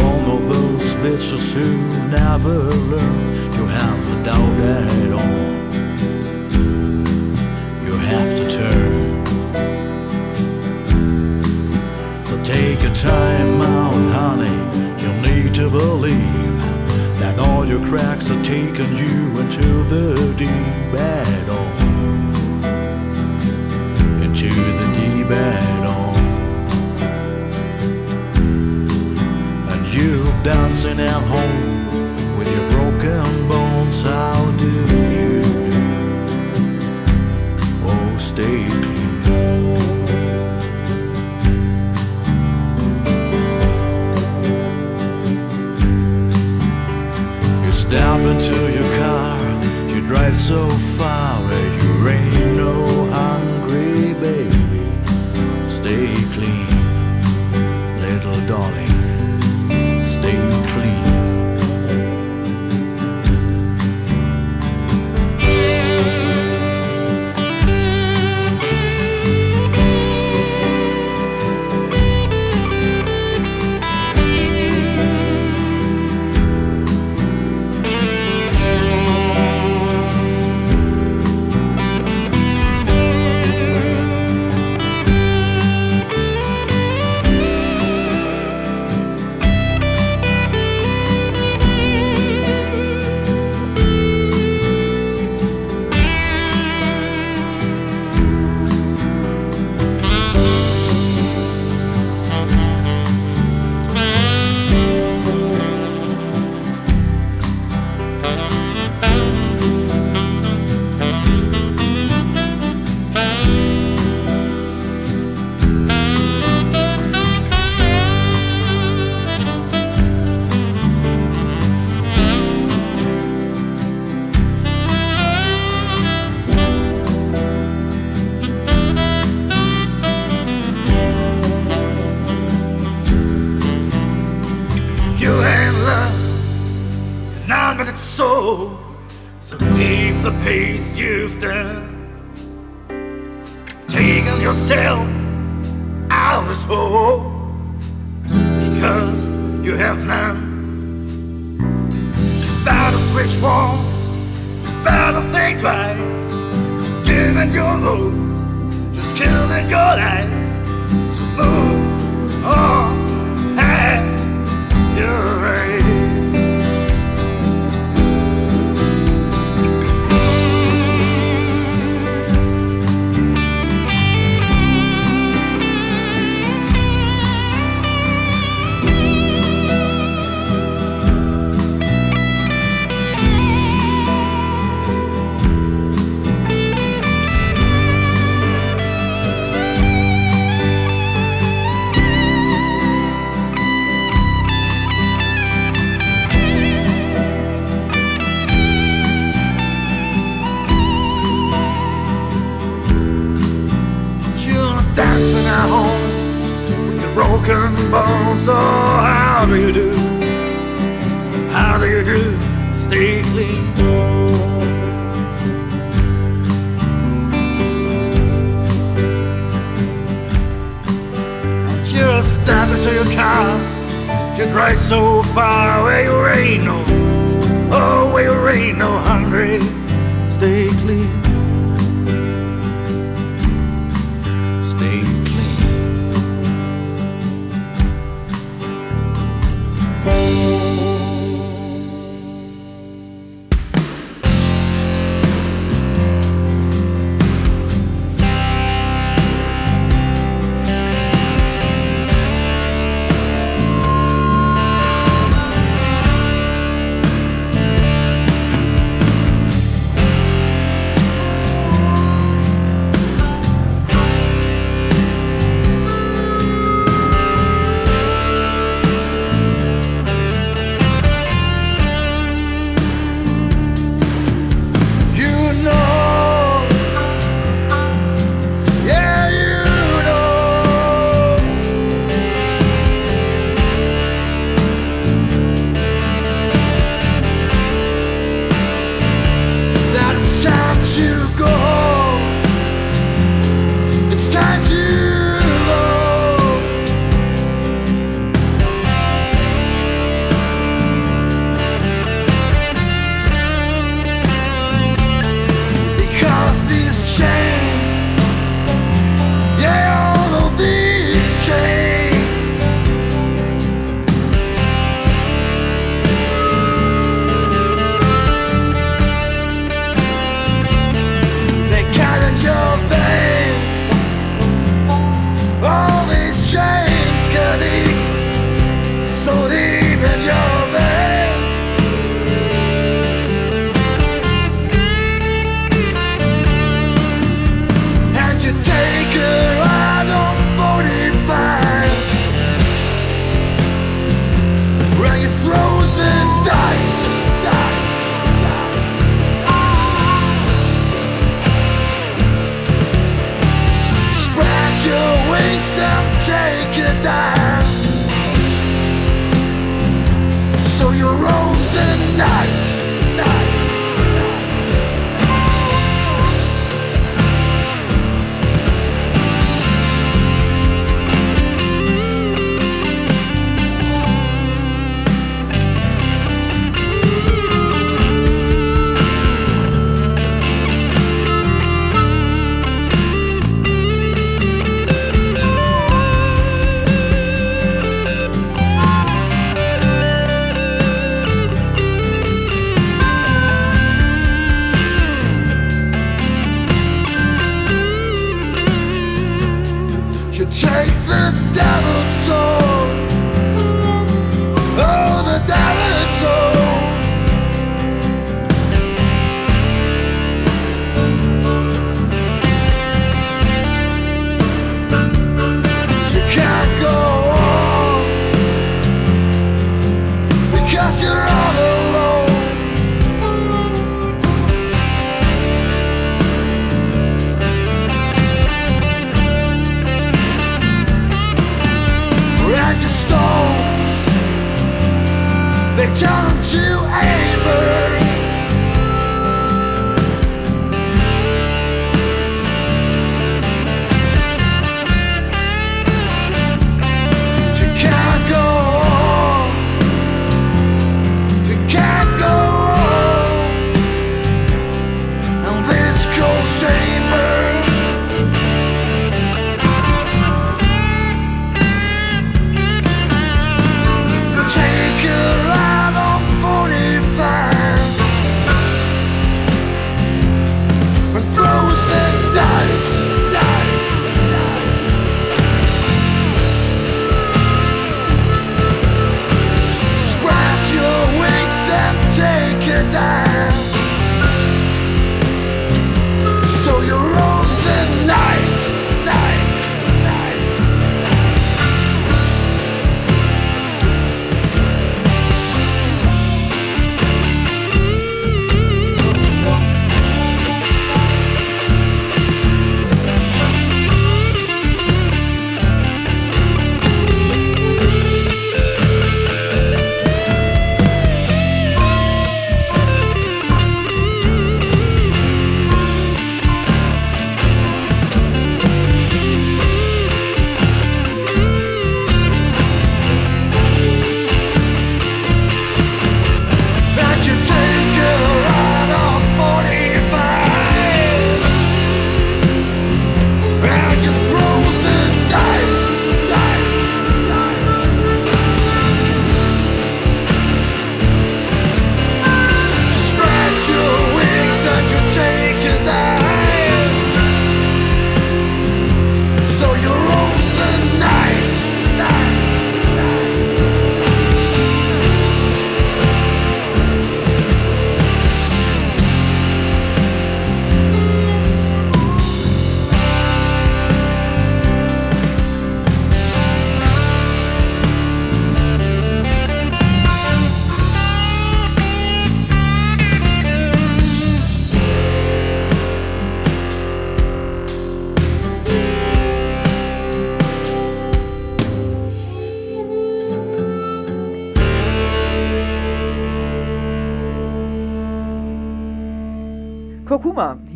One of those bitches who never learn to have the doubt at all you have to turn. So take a time out, honey. You need to believe that all your cracks are taking you into the deep end, into the deep end, dancing at home with your broken bones. How do you do? Oh, stay clean. You step into your car, you drive so far, and you ain't no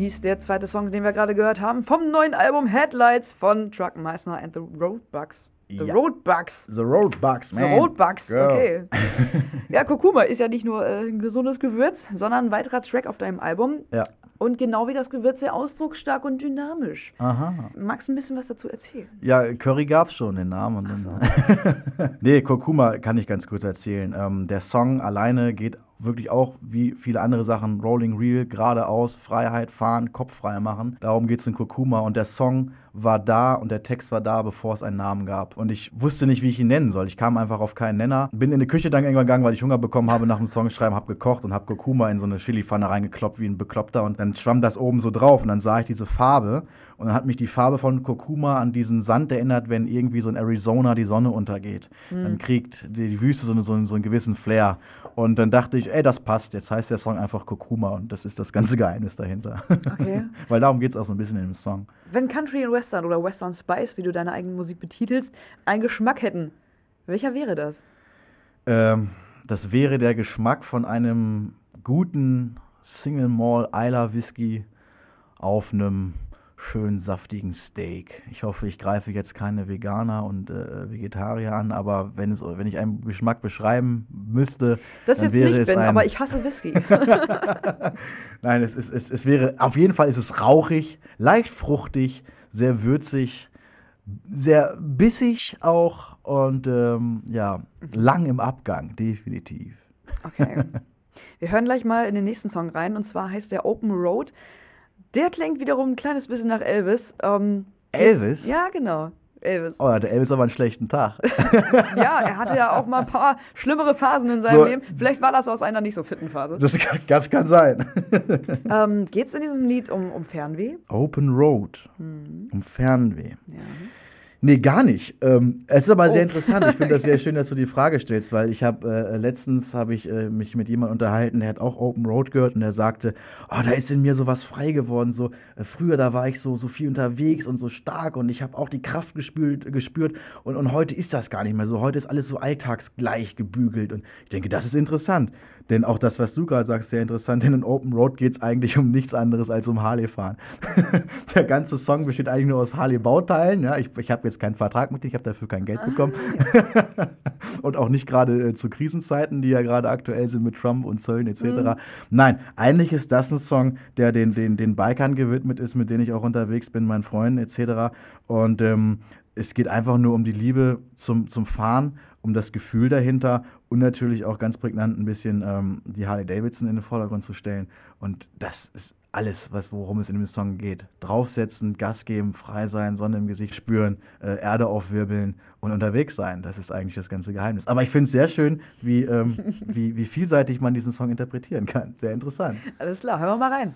hieß der zweite Song, den wir gerade gehört haben, vom neuen Album Headlights von Truck Meissner and the Roadbugs. The Ja. Roadbugs. The Roadbugs, The man. Roadbugs, Girl. okay. ja, Kurkuma ist ja nicht nur äh, ein gesundes Gewürz, sondern ein weiterer Track auf deinem Album. Ja. Und genau wie das Gewürz sehr ausdrucksstark und dynamisch. Aha. Magst du ein bisschen was dazu erzählen? Ja, Curry gab's schon, den Namen. Und dann nee, Kurkuma kann ich ganz kurz erzählen. Ähm, der Song alleine geht wirklich auch wie viele andere Sachen, Rolling Real, geradeaus, Freiheit, fahren, Kopf frei machen. Darum geht's in Kurkuma. Und der Song war da und der Text war da, bevor es einen Namen gab. Und ich wusste nicht, wie ich ihn nennen soll. Ich kam einfach auf keinen Nenner. Bin in die Küche dann irgendwann gegangen, weil ich Hunger bekommen habe nach dem Songschreiben, habe gekocht und habe Kurkuma in so eine Chilipfanne reingekloppt wie ein Bekloppter. Und dann schwamm das oben so drauf und dann sah ich diese Farbe. Und dann hat mich die Farbe von Kurkuma an diesen Sand erinnert, wenn irgendwie so in Arizona die Sonne untergeht. Dann kriegt die, die Wüste so, eine, so, einen, so einen gewissen Flair. Und dann dachte ich, ey, das passt. Jetzt heißt der Song einfach Kurkuma und das ist das ganze Geheimnis dahinter. Okay. Weil darum geht es auch so ein bisschen in dem Song. Wenn Country und Western oder Western Spice, wie du deine eigene Musik betitelst, einen Geschmack hätten, welcher wäre das? Ähm, das wäre der Geschmack von einem guten Single Mall Isla Whisky auf einem schön saftigen Steak. Ich hoffe, ich greife jetzt keine Veganer und äh, Vegetarier an, aber wenn, es, wenn ich einen Geschmack beschreiben müsste, Das dann jetzt wäre nicht es bin, ein, aber ich hasse Whisky. Nein, es, ist, es, es wäre, auf jeden Fall ist es rauchig, leicht fruchtig, sehr würzig, sehr bissig auch und ähm, ja, lang im Abgang, definitiv. Okay. Wir hören gleich mal in den nächsten Song rein und zwar heißt der Open Road. Der klingt wiederum ein kleines bisschen nach Elvis. Ähm, Elvis? Ist, ja, genau. Elvis. Oh, der Elvis aber einen schlechten Tag. Ja, er hatte ja auch mal ein paar schlimmere Phasen in seinem So. Leben. Vielleicht war das aus einer nicht so fitten Phase. Das kann, das kann sein. Ähm, Geht es in diesem Lied um, um Fernweh? Open Road. Mhm. Um Fernweh. Nee, gar nicht. Ähm, es ist aber sehr Oh. interessant. Ich finde das sehr schön, dass du die Frage stellst, weil ich habe äh, letztens habe ich äh, mich mit jemandem unterhalten, der hat auch Open Road gehört und der sagte, oh, da ist in mir so was frei geworden. So äh, früher da war ich so so viel unterwegs und so stark und ich habe auch die Kraft gespült, gespürt und, und heute ist das gar nicht mehr so. Heute ist alles so alltagsgleich gebügelt und ich denke, das ist interessant. Denn auch das, was du gerade sagst, sehr interessant. Denn in Open Road geht es eigentlich um nichts anderes als um Harley-Fahren. Der ganze Song besteht eigentlich nur aus Harley-Bauteilen. Ja, ich ich habe jetzt keinen Vertrag mit denen, ich habe dafür kein Geld bekommen. und auch nicht gerade äh, zu Krisenzeiten, die ja gerade aktuell sind mit Trump und Zöllen etc. Nein, eigentlich ist das ein Song, der den, den, den Bikern gewidmet ist, mit denen ich auch unterwegs bin, meinen Freunden etc. Und ähm, es geht einfach nur um die Liebe zum, zum Fahren, um das Gefühl dahinter und natürlich auch ganz prägnant ein bisschen ähm, die Harley Davidson in den Vordergrund zu stellen. Und das ist alles, was, worum es in dem Song geht. Draufsetzen, Gas geben, frei sein, Sonne im Gesicht spüren, äh, Erde aufwirbeln und unterwegs sein. Das ist eigentlich das ganze Geheimnis. Aber ich finde es sehr schön, wie, ähm, wie, wie vielseitig man diesen Song interpretieren kann. Sehr interessant. Alles klar, hören wir mal rein.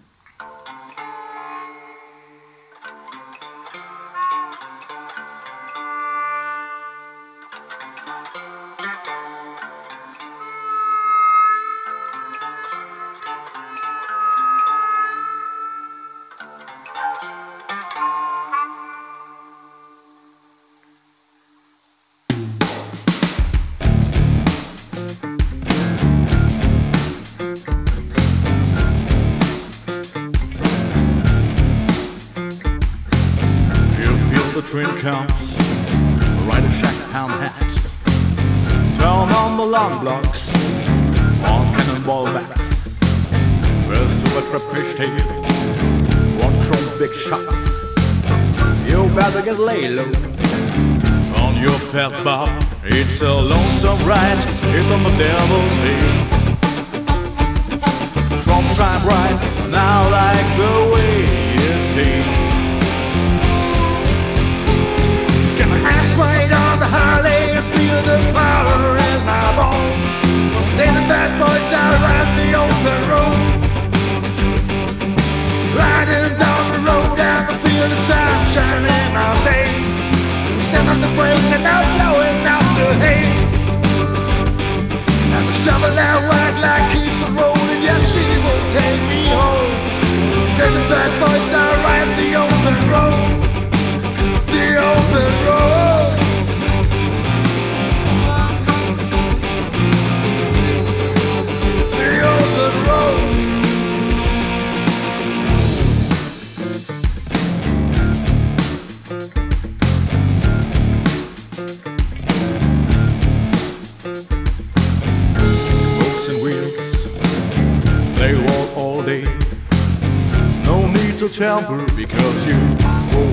Little temper because you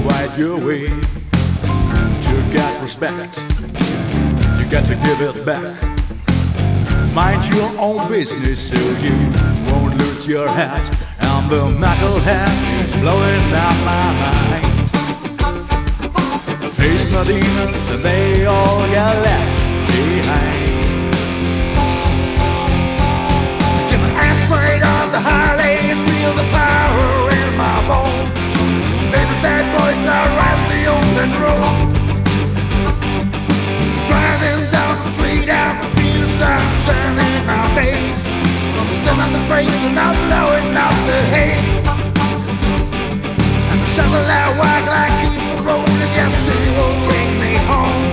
right your way. You got respect, you got to give it back. Mind your own business so you won't lose your hat. And the knuckle hat is blowing out my mind. Face my demons and they all get left behind. Get my ass right on the Harley boys are the open road. Driving down the street and I feel the sunshine in my face. I'm still on the brakes and I'm blowing out the haze. And the shovel out wide like keeps the road again. She will take me home.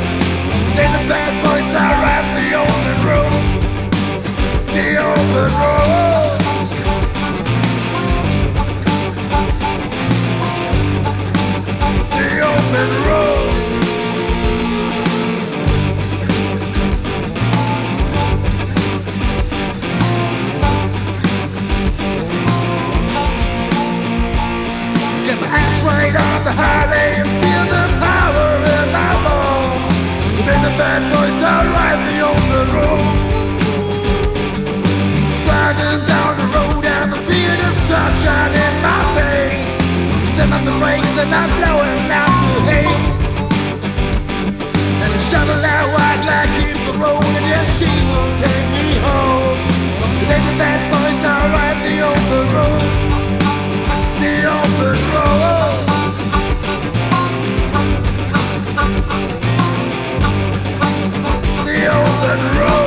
Then the bad boys are riding the open road. The open road. Sunshine in my face. Step on the brakes and I'm blowing out And the shovel out wide like keeps the road and she will take me home. Then the bad boys the open road. The open road. The open road.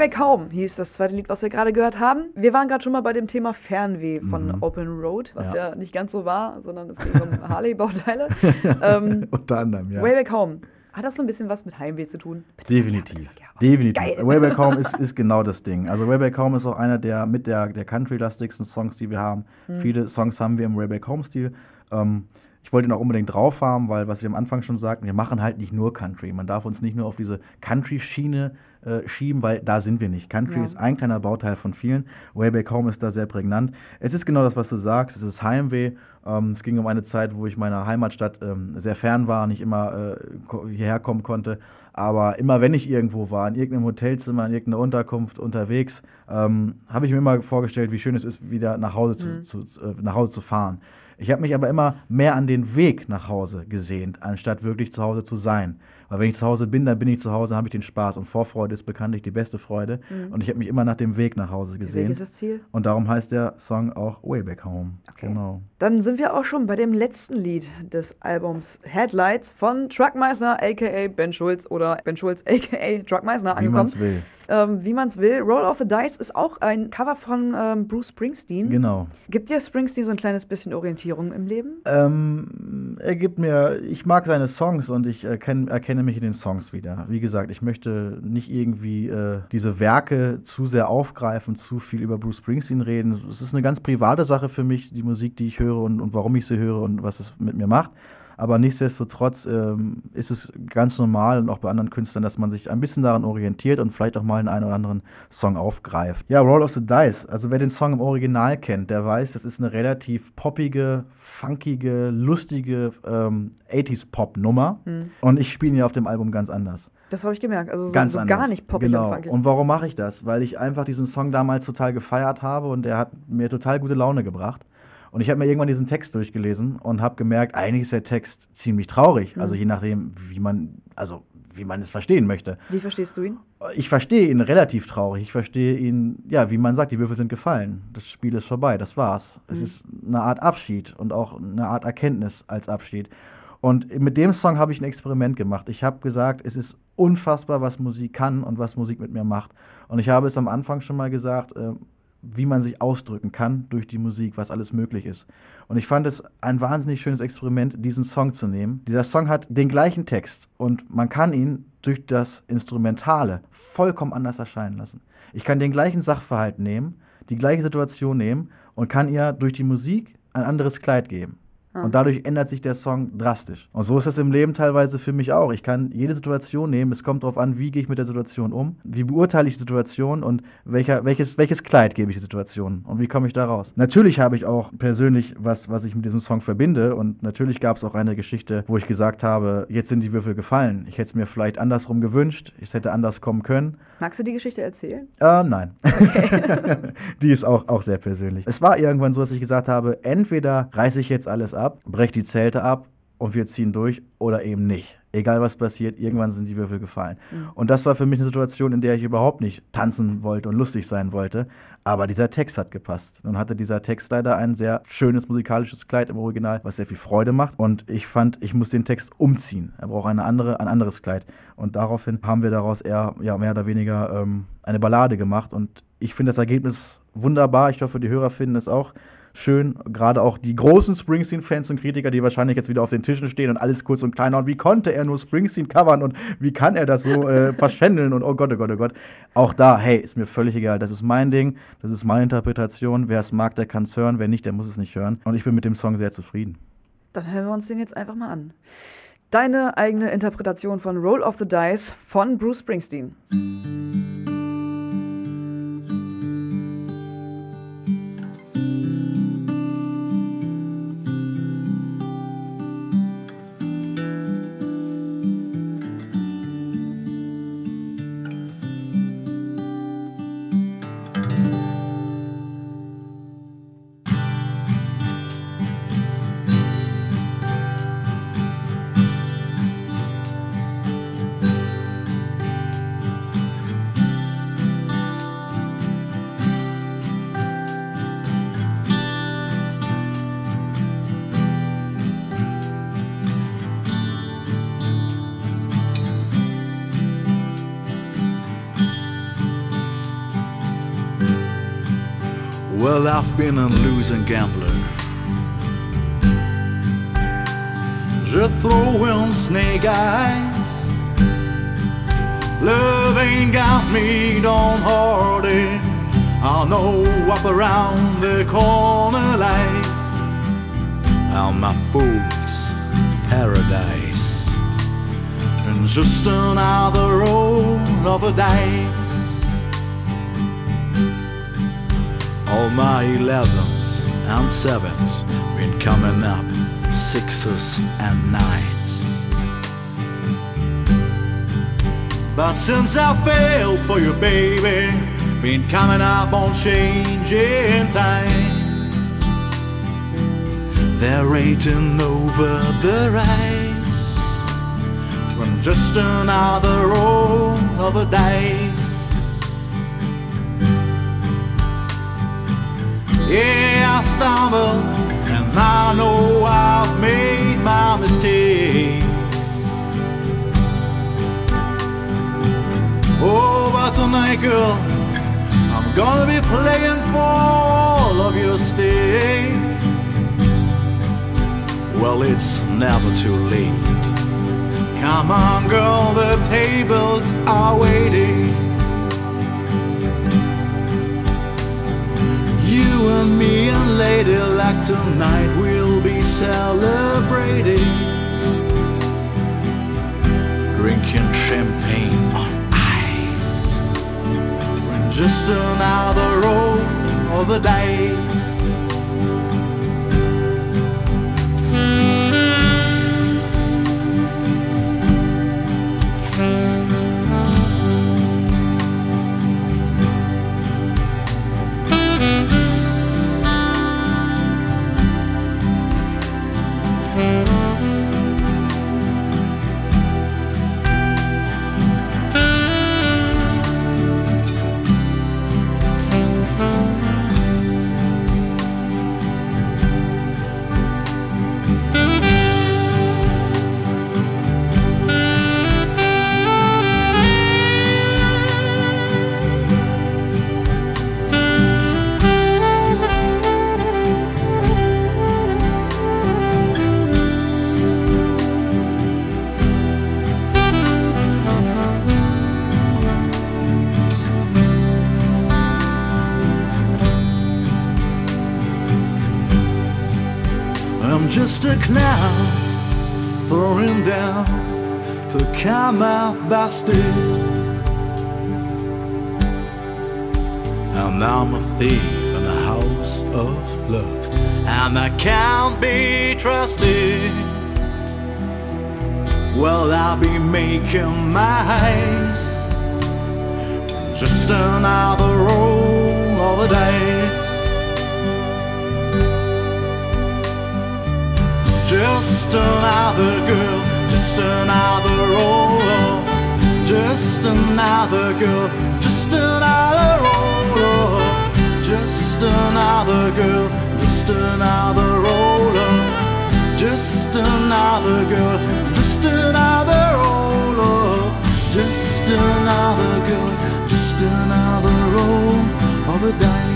Back Home hieß das zweite Lied, was wir gerade gehört haben. Wir waren gerade schon mal bei dem Thema Fernweh von Open Road, was ja. Ja. nicht ganz so war, sondern es ging um Harley-Bauteile. ähm, Unter anderem, ja. Way Back Home. Hat das so ein bisschen was mit Heimweh zu tun? Bitte Definitiv. sag ja. Definitiv. Geil. Way Back Home ist, ist genau das Ding. Also Way Back Home ist auch einer der mit der, der country-lastigsten Songs, die wir haben. Hm. Viele Songs haben wir im Way Back Home-Stil. Ähm, ich wollte ihn auch unbedingt drauf haben, weil, was wir am Anfang schon sagten, wir machen halt nicht nur Country. Man darf uns nicht nur auf diese Country-Schiene äh, schieben, weil da sind wir nicht. Country Ja. ist ein kleiner Bauteil von vielen. Way Back Home ist da sehr prägnant. Es ist genau das, was du sagst. Es ist Heimweh. Ähm, es ging um eine Zeit, wo ich meiner Heimatstadt ähm, sehr fern war, nicht immer äh, hierher kommen konnte. Aber immer wenn ich irgendwo war, in irgendeinem Hotelzimmer, in irgendeiner Unterkunft unterwegs, ähm, habe ich mir immer vorgestellt, wie schön es ist, wieder nach Hause zu, zu, äh, nach Hause zu fahren. Ich habe mich aber immer mehr an den Weg nach Hause gesehnt, anstatt wirklich zu Hause zu sein. Weil wenn ich zu Hause bin, dann bin ich zu Hause, habe ich den Spaß. Und Vorfreude ist bekanntlich die beste Freude. Und ich habe mich immer nach dem Weg nach Hause Der Weg gesehen. ist das Ziel. Und darum heißt der Song auch Way Back Home. Genau. Dann sind wir auch schon bei dem letzten Lied des Albums Headlights von Truck Meisner, a.k.a. Ben Schulz oder Ben Schulz, a.k.a. Truck Meisner Wie angekommen. man's will. Ähm, wie man's will. Roll of the Dice ist auch ein Cover von ähm, Bruce Springsteen. Genau. Gibt dir Springsteen so ein kleines bisschen Orientierung im Leben? Ähm, er gibt mir, ich mag seine Songs und ich erkenn, erkenne mich in den Songs wieder. Wie gesagt, ich möchte nicht irgendwie äh, diese Werke zu sehr aufgreifen, zu viel über Bruce Springsteen reden. Es ist eine ganz private Sache für mich, die Musik, die ich höre und, und warum ich sie höre und was es mit mir macht. Aber nichtsdestotrotz ähm, ist es ganz normal und auch bei anderen Künstlern, dass man sich ein bisschen daran orientiert und vielleicht auch mal einen einen oder anderen Song aufgreift. Ja, Roll of the Dice. Also wer den Song im Original kennt, der weiß, das ist eine relativ poppige, funkige, lustige ähm, 80s-Pop-Nummer. Und ich spiele ihn ja auf dem Album ganz anders. Das habe ich gemerkt. Also so, Ganz so anders. gar nicht poppig genau. und. Und warum mache ich das? Weil ich einfach diesen Song damals total gefeiert habe und der hat mir total gute Laune gebracht. Und ich habe mir irgendwann diesen Text durchgelesen und habe gemerkt, eigentlich ist der Text ziemlich traurig. Mhm. Also je nachdem, wie man, also wie man es verstehen möchte. Wie verstehst du ihn? Ich verstehe ihn relativ traurig. Ich verstehe ihn, ja, wie man sagt, die Würfel sind gefallen. Das Spiel ist vorbei, das war's. Es ist eine Art Abschied und auch eine Art Erkenntnis als Abschied. Und mit dem Song habe ich ein Experiment gemacht. Ich habe gesagt, es ist unfassbar, was Musik kann und was Musik mit mir macht. Und ich habe es am Anfang schon mal gesagt, äh, wie man sich ausdrücken kann durch die Musik, was alles möglich ist. Und ich fand es ein wahnsinnig schönes Experiment, diesen Song zu nehmen. Dieser Song hat den gleichen Text und man kann ihn durch das Instrumentale vollkommen anders erscheinen lassen. Ich kann den gleichen Sachverhalt nehmen, die gleiche Situation nehmen und kann ihr durch die Musik ein anderes Kleid geben. Und dadurch ändert sich der Song drastisch. Und so ist es im Leben teilweise für mich auch. Ich kann jede Situation nehmen. Es kommt darauf an, wie gehe ich mit der Situation um, wie beurteile ich die Situation und welcher, welches, welches Kleid gebe ich der Situation und wie komme ich da raus. Natürlich habe ich auch persönlich was, was ich mit diesem Song verbinde. Und natürlich gab es auch eine Geschichte, wo ich gesagt habe, jetzt sind die Würfel gefallen. Ich hätte es mir vielleicht andersrum gewünscht. Es hätte anders kommen können. Magst du die Geschichte erzählen? Äh, nein. die ist auch, auch sehr persönlich. Es war irgendwann so, dass ich gesagt habe, entweder reiße ich jetzt alles ab, breche die Zelte ab und wir ziehen durch oder eben nicht. Egal was passiert, irgendwann sind die Würfel gefallen. Und das war für mich eine Situation, in der ich überhaupt nicht tanzen wollte und lustig sein wollte. Aber dieser Text hat gepasst. Nun hatte dieser Text leider ein sehr schönes musikalisches Kleid im Original, was sehr viel Freude macht. Und ich fand, ich muss den Text umziehen. Er braucht eine andere, ein anderes Kleid. Und daraufhin haben wir daraus eher, ja, mehr oder weniger ähm, eine Ballade gemacht. Und ich finde das Ergebnis wunderbar. Ich hoffe, die Hörer finden es auch schön. Gerade auch die großen Springsteen-Fans und Kritiker, die wahrscheinlich jetzt wieder auf den Tischen stehen und alles kurz und kleiner. Und wie konnte er nur Springsteen covern und wie kann er das so äh, verschändeln und oh Gott, oh Gott, oh Gott. Auch da, hey, ist mir völlig egal. Das ist mein Ding, das ist meine Interpretation. Wer es mag, der kann es hören. Wer nicht, der muss es nicht hören. Und ich bin mit dem Song sehr zufrieden. Dann hören wir uns den jetzt einfach mal an. Deine eigene Interpretation von Roll of the Dice von Bruce Springsteen. I've been a losing gambler. Just throwing snake eyes. Love ain't got me downhearted. I know up around the corner lies. I'm my fool's paradise. And just another roll of a dice. All my 11s and 7s been coming up, 6s and 9s. But since I fell for you, baby, been coming up on changing times. They're rating over the rise. When just another roll of a dice. Yeah, I stumble, and I know I've made my mistakes. Oh, but tonight, girl, I'm gonna be playing for all of your stakes. Well, it's never too late. Come on, girl, the tables are waiting. And me and Lady Luck tonight we'll be celebrating. Drinking champagne on ice. Just another roll of the dice. Busted. And I'm a thief in the house of love, and I can't be trusted. Well, I'll be making my eyes just another roll of the dice. Just another girl, just another roll, just another girl, just another roll, just another girl, just another roll, just another girl, just another roll, just another girl, just another roll of the dice.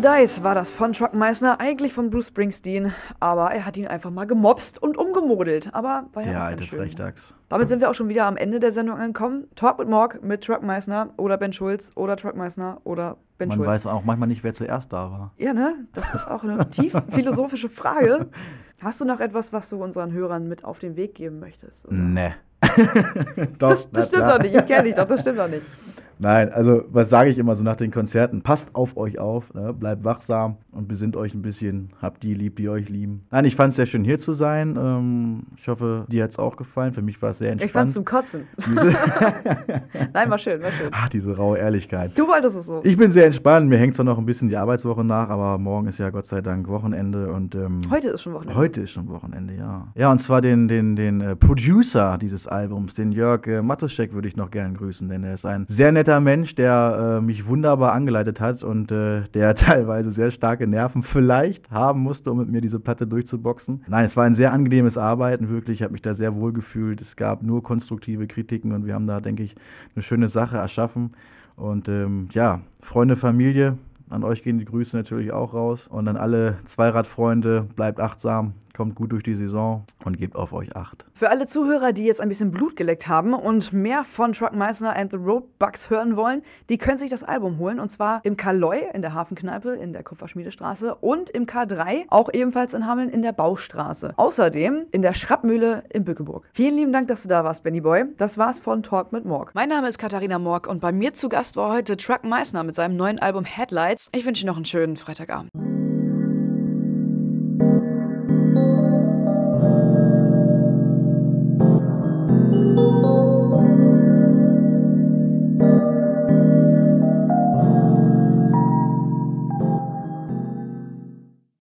Dice war das von Truck Meissner, eigentlich von Bruce Springsteen, aber er hat ihn einfach mal gemobst und umgemodelt. Aber war ja auch alte. Frechdachs. Damit sind wir auch schon wieder am Ende der Sendung angekommen. Talk mit Morg mit Truck Meissner oder Ben Schulz oder Truck Meissner oder Ben Man Schulz. weiß auch manchmal nicht, wer zuerst da war. Ja, ne? Das ist auch eine tief philosophische Frage. Hast du noch etwas, was du unseren Hörern mit auf den Weg geben möchtest? oder? Ne. Das, das stimmt doch nicht. Ich kenne dich doch. Das stimmt doch nicht. Nein, also was sage ich immer so nach den Konzerten? Passt auf euch auf, ne? bleibt wachsam und besinnt euch ein bisschen. Habt die lieb, die euch lieben. Nein, ich fand es sehr schön hier zu sein. Ähm, ich hoffe, dir hat es auch gefallen. Für mich war es sehr Ich fand's entspannt. zum Kotzen. Nein, war schön, war schön. Ach, diese raue Ehrlichkeit. Du wolltest es so. Ich bin sehr entspannt. Mir hängt zwar noch ein bisschen die Arbeitswoche nach, aber morgen ist ja Gott sei Dank Wochenende und ähm, Heute ist schon Wochenende. Heute ist schon Wochenende, ja. Ja, und zwar den, den, den äh, Producer dieses Albums, den Jörg äh, Matuschek, würde ich noch gern grüßen, denn er ist ein sehr netter Mensch, der äh, mich wunderbar angeleitet hat und äh, der teilweise sehr starke Nerven vielleicht haben musste, um mit mir diese Platte durchzuboxen. Nein, es war ein sehr angenehmes Arbeiten, wirklich. Ich habe mich da sehr wohl gefühlt. Es gab nur konstruktive Kritiken und wir haben da, denke ich, eine schöne Sache erschaffen. Und ähm, ja, Freunde, Familie, an euch gehen die Grüße natürlich auch raus. Und an alle Zweiradfreunde, bleibt achtsam, kommt gut durch die Saison und gebt auf euch Acht. Für alle Zuhörer, die jetzt ein bisschen Blut geleckt haben und mehr von Truck Meissner and the Roadbugs hören wollen, die können sich das Album holen. Und zwar im Kaloi in der Hafenkneipe in der Kupferschmiedestraße und im K3, auch ebenfalls in Hameln in der Baustraße. Außerdem in der Schrappmühle in Bückeburg. Vielen lieben Dank, dass du da warst, Benny Boy. Das war's von Talk mit Morg. Mein Name ist Katharina Morg und bei mir zu Gast war heute Truck Meissner mit seinem neuen Album Headlights. Ich wünsche dir noch einen schönen Freitagabend.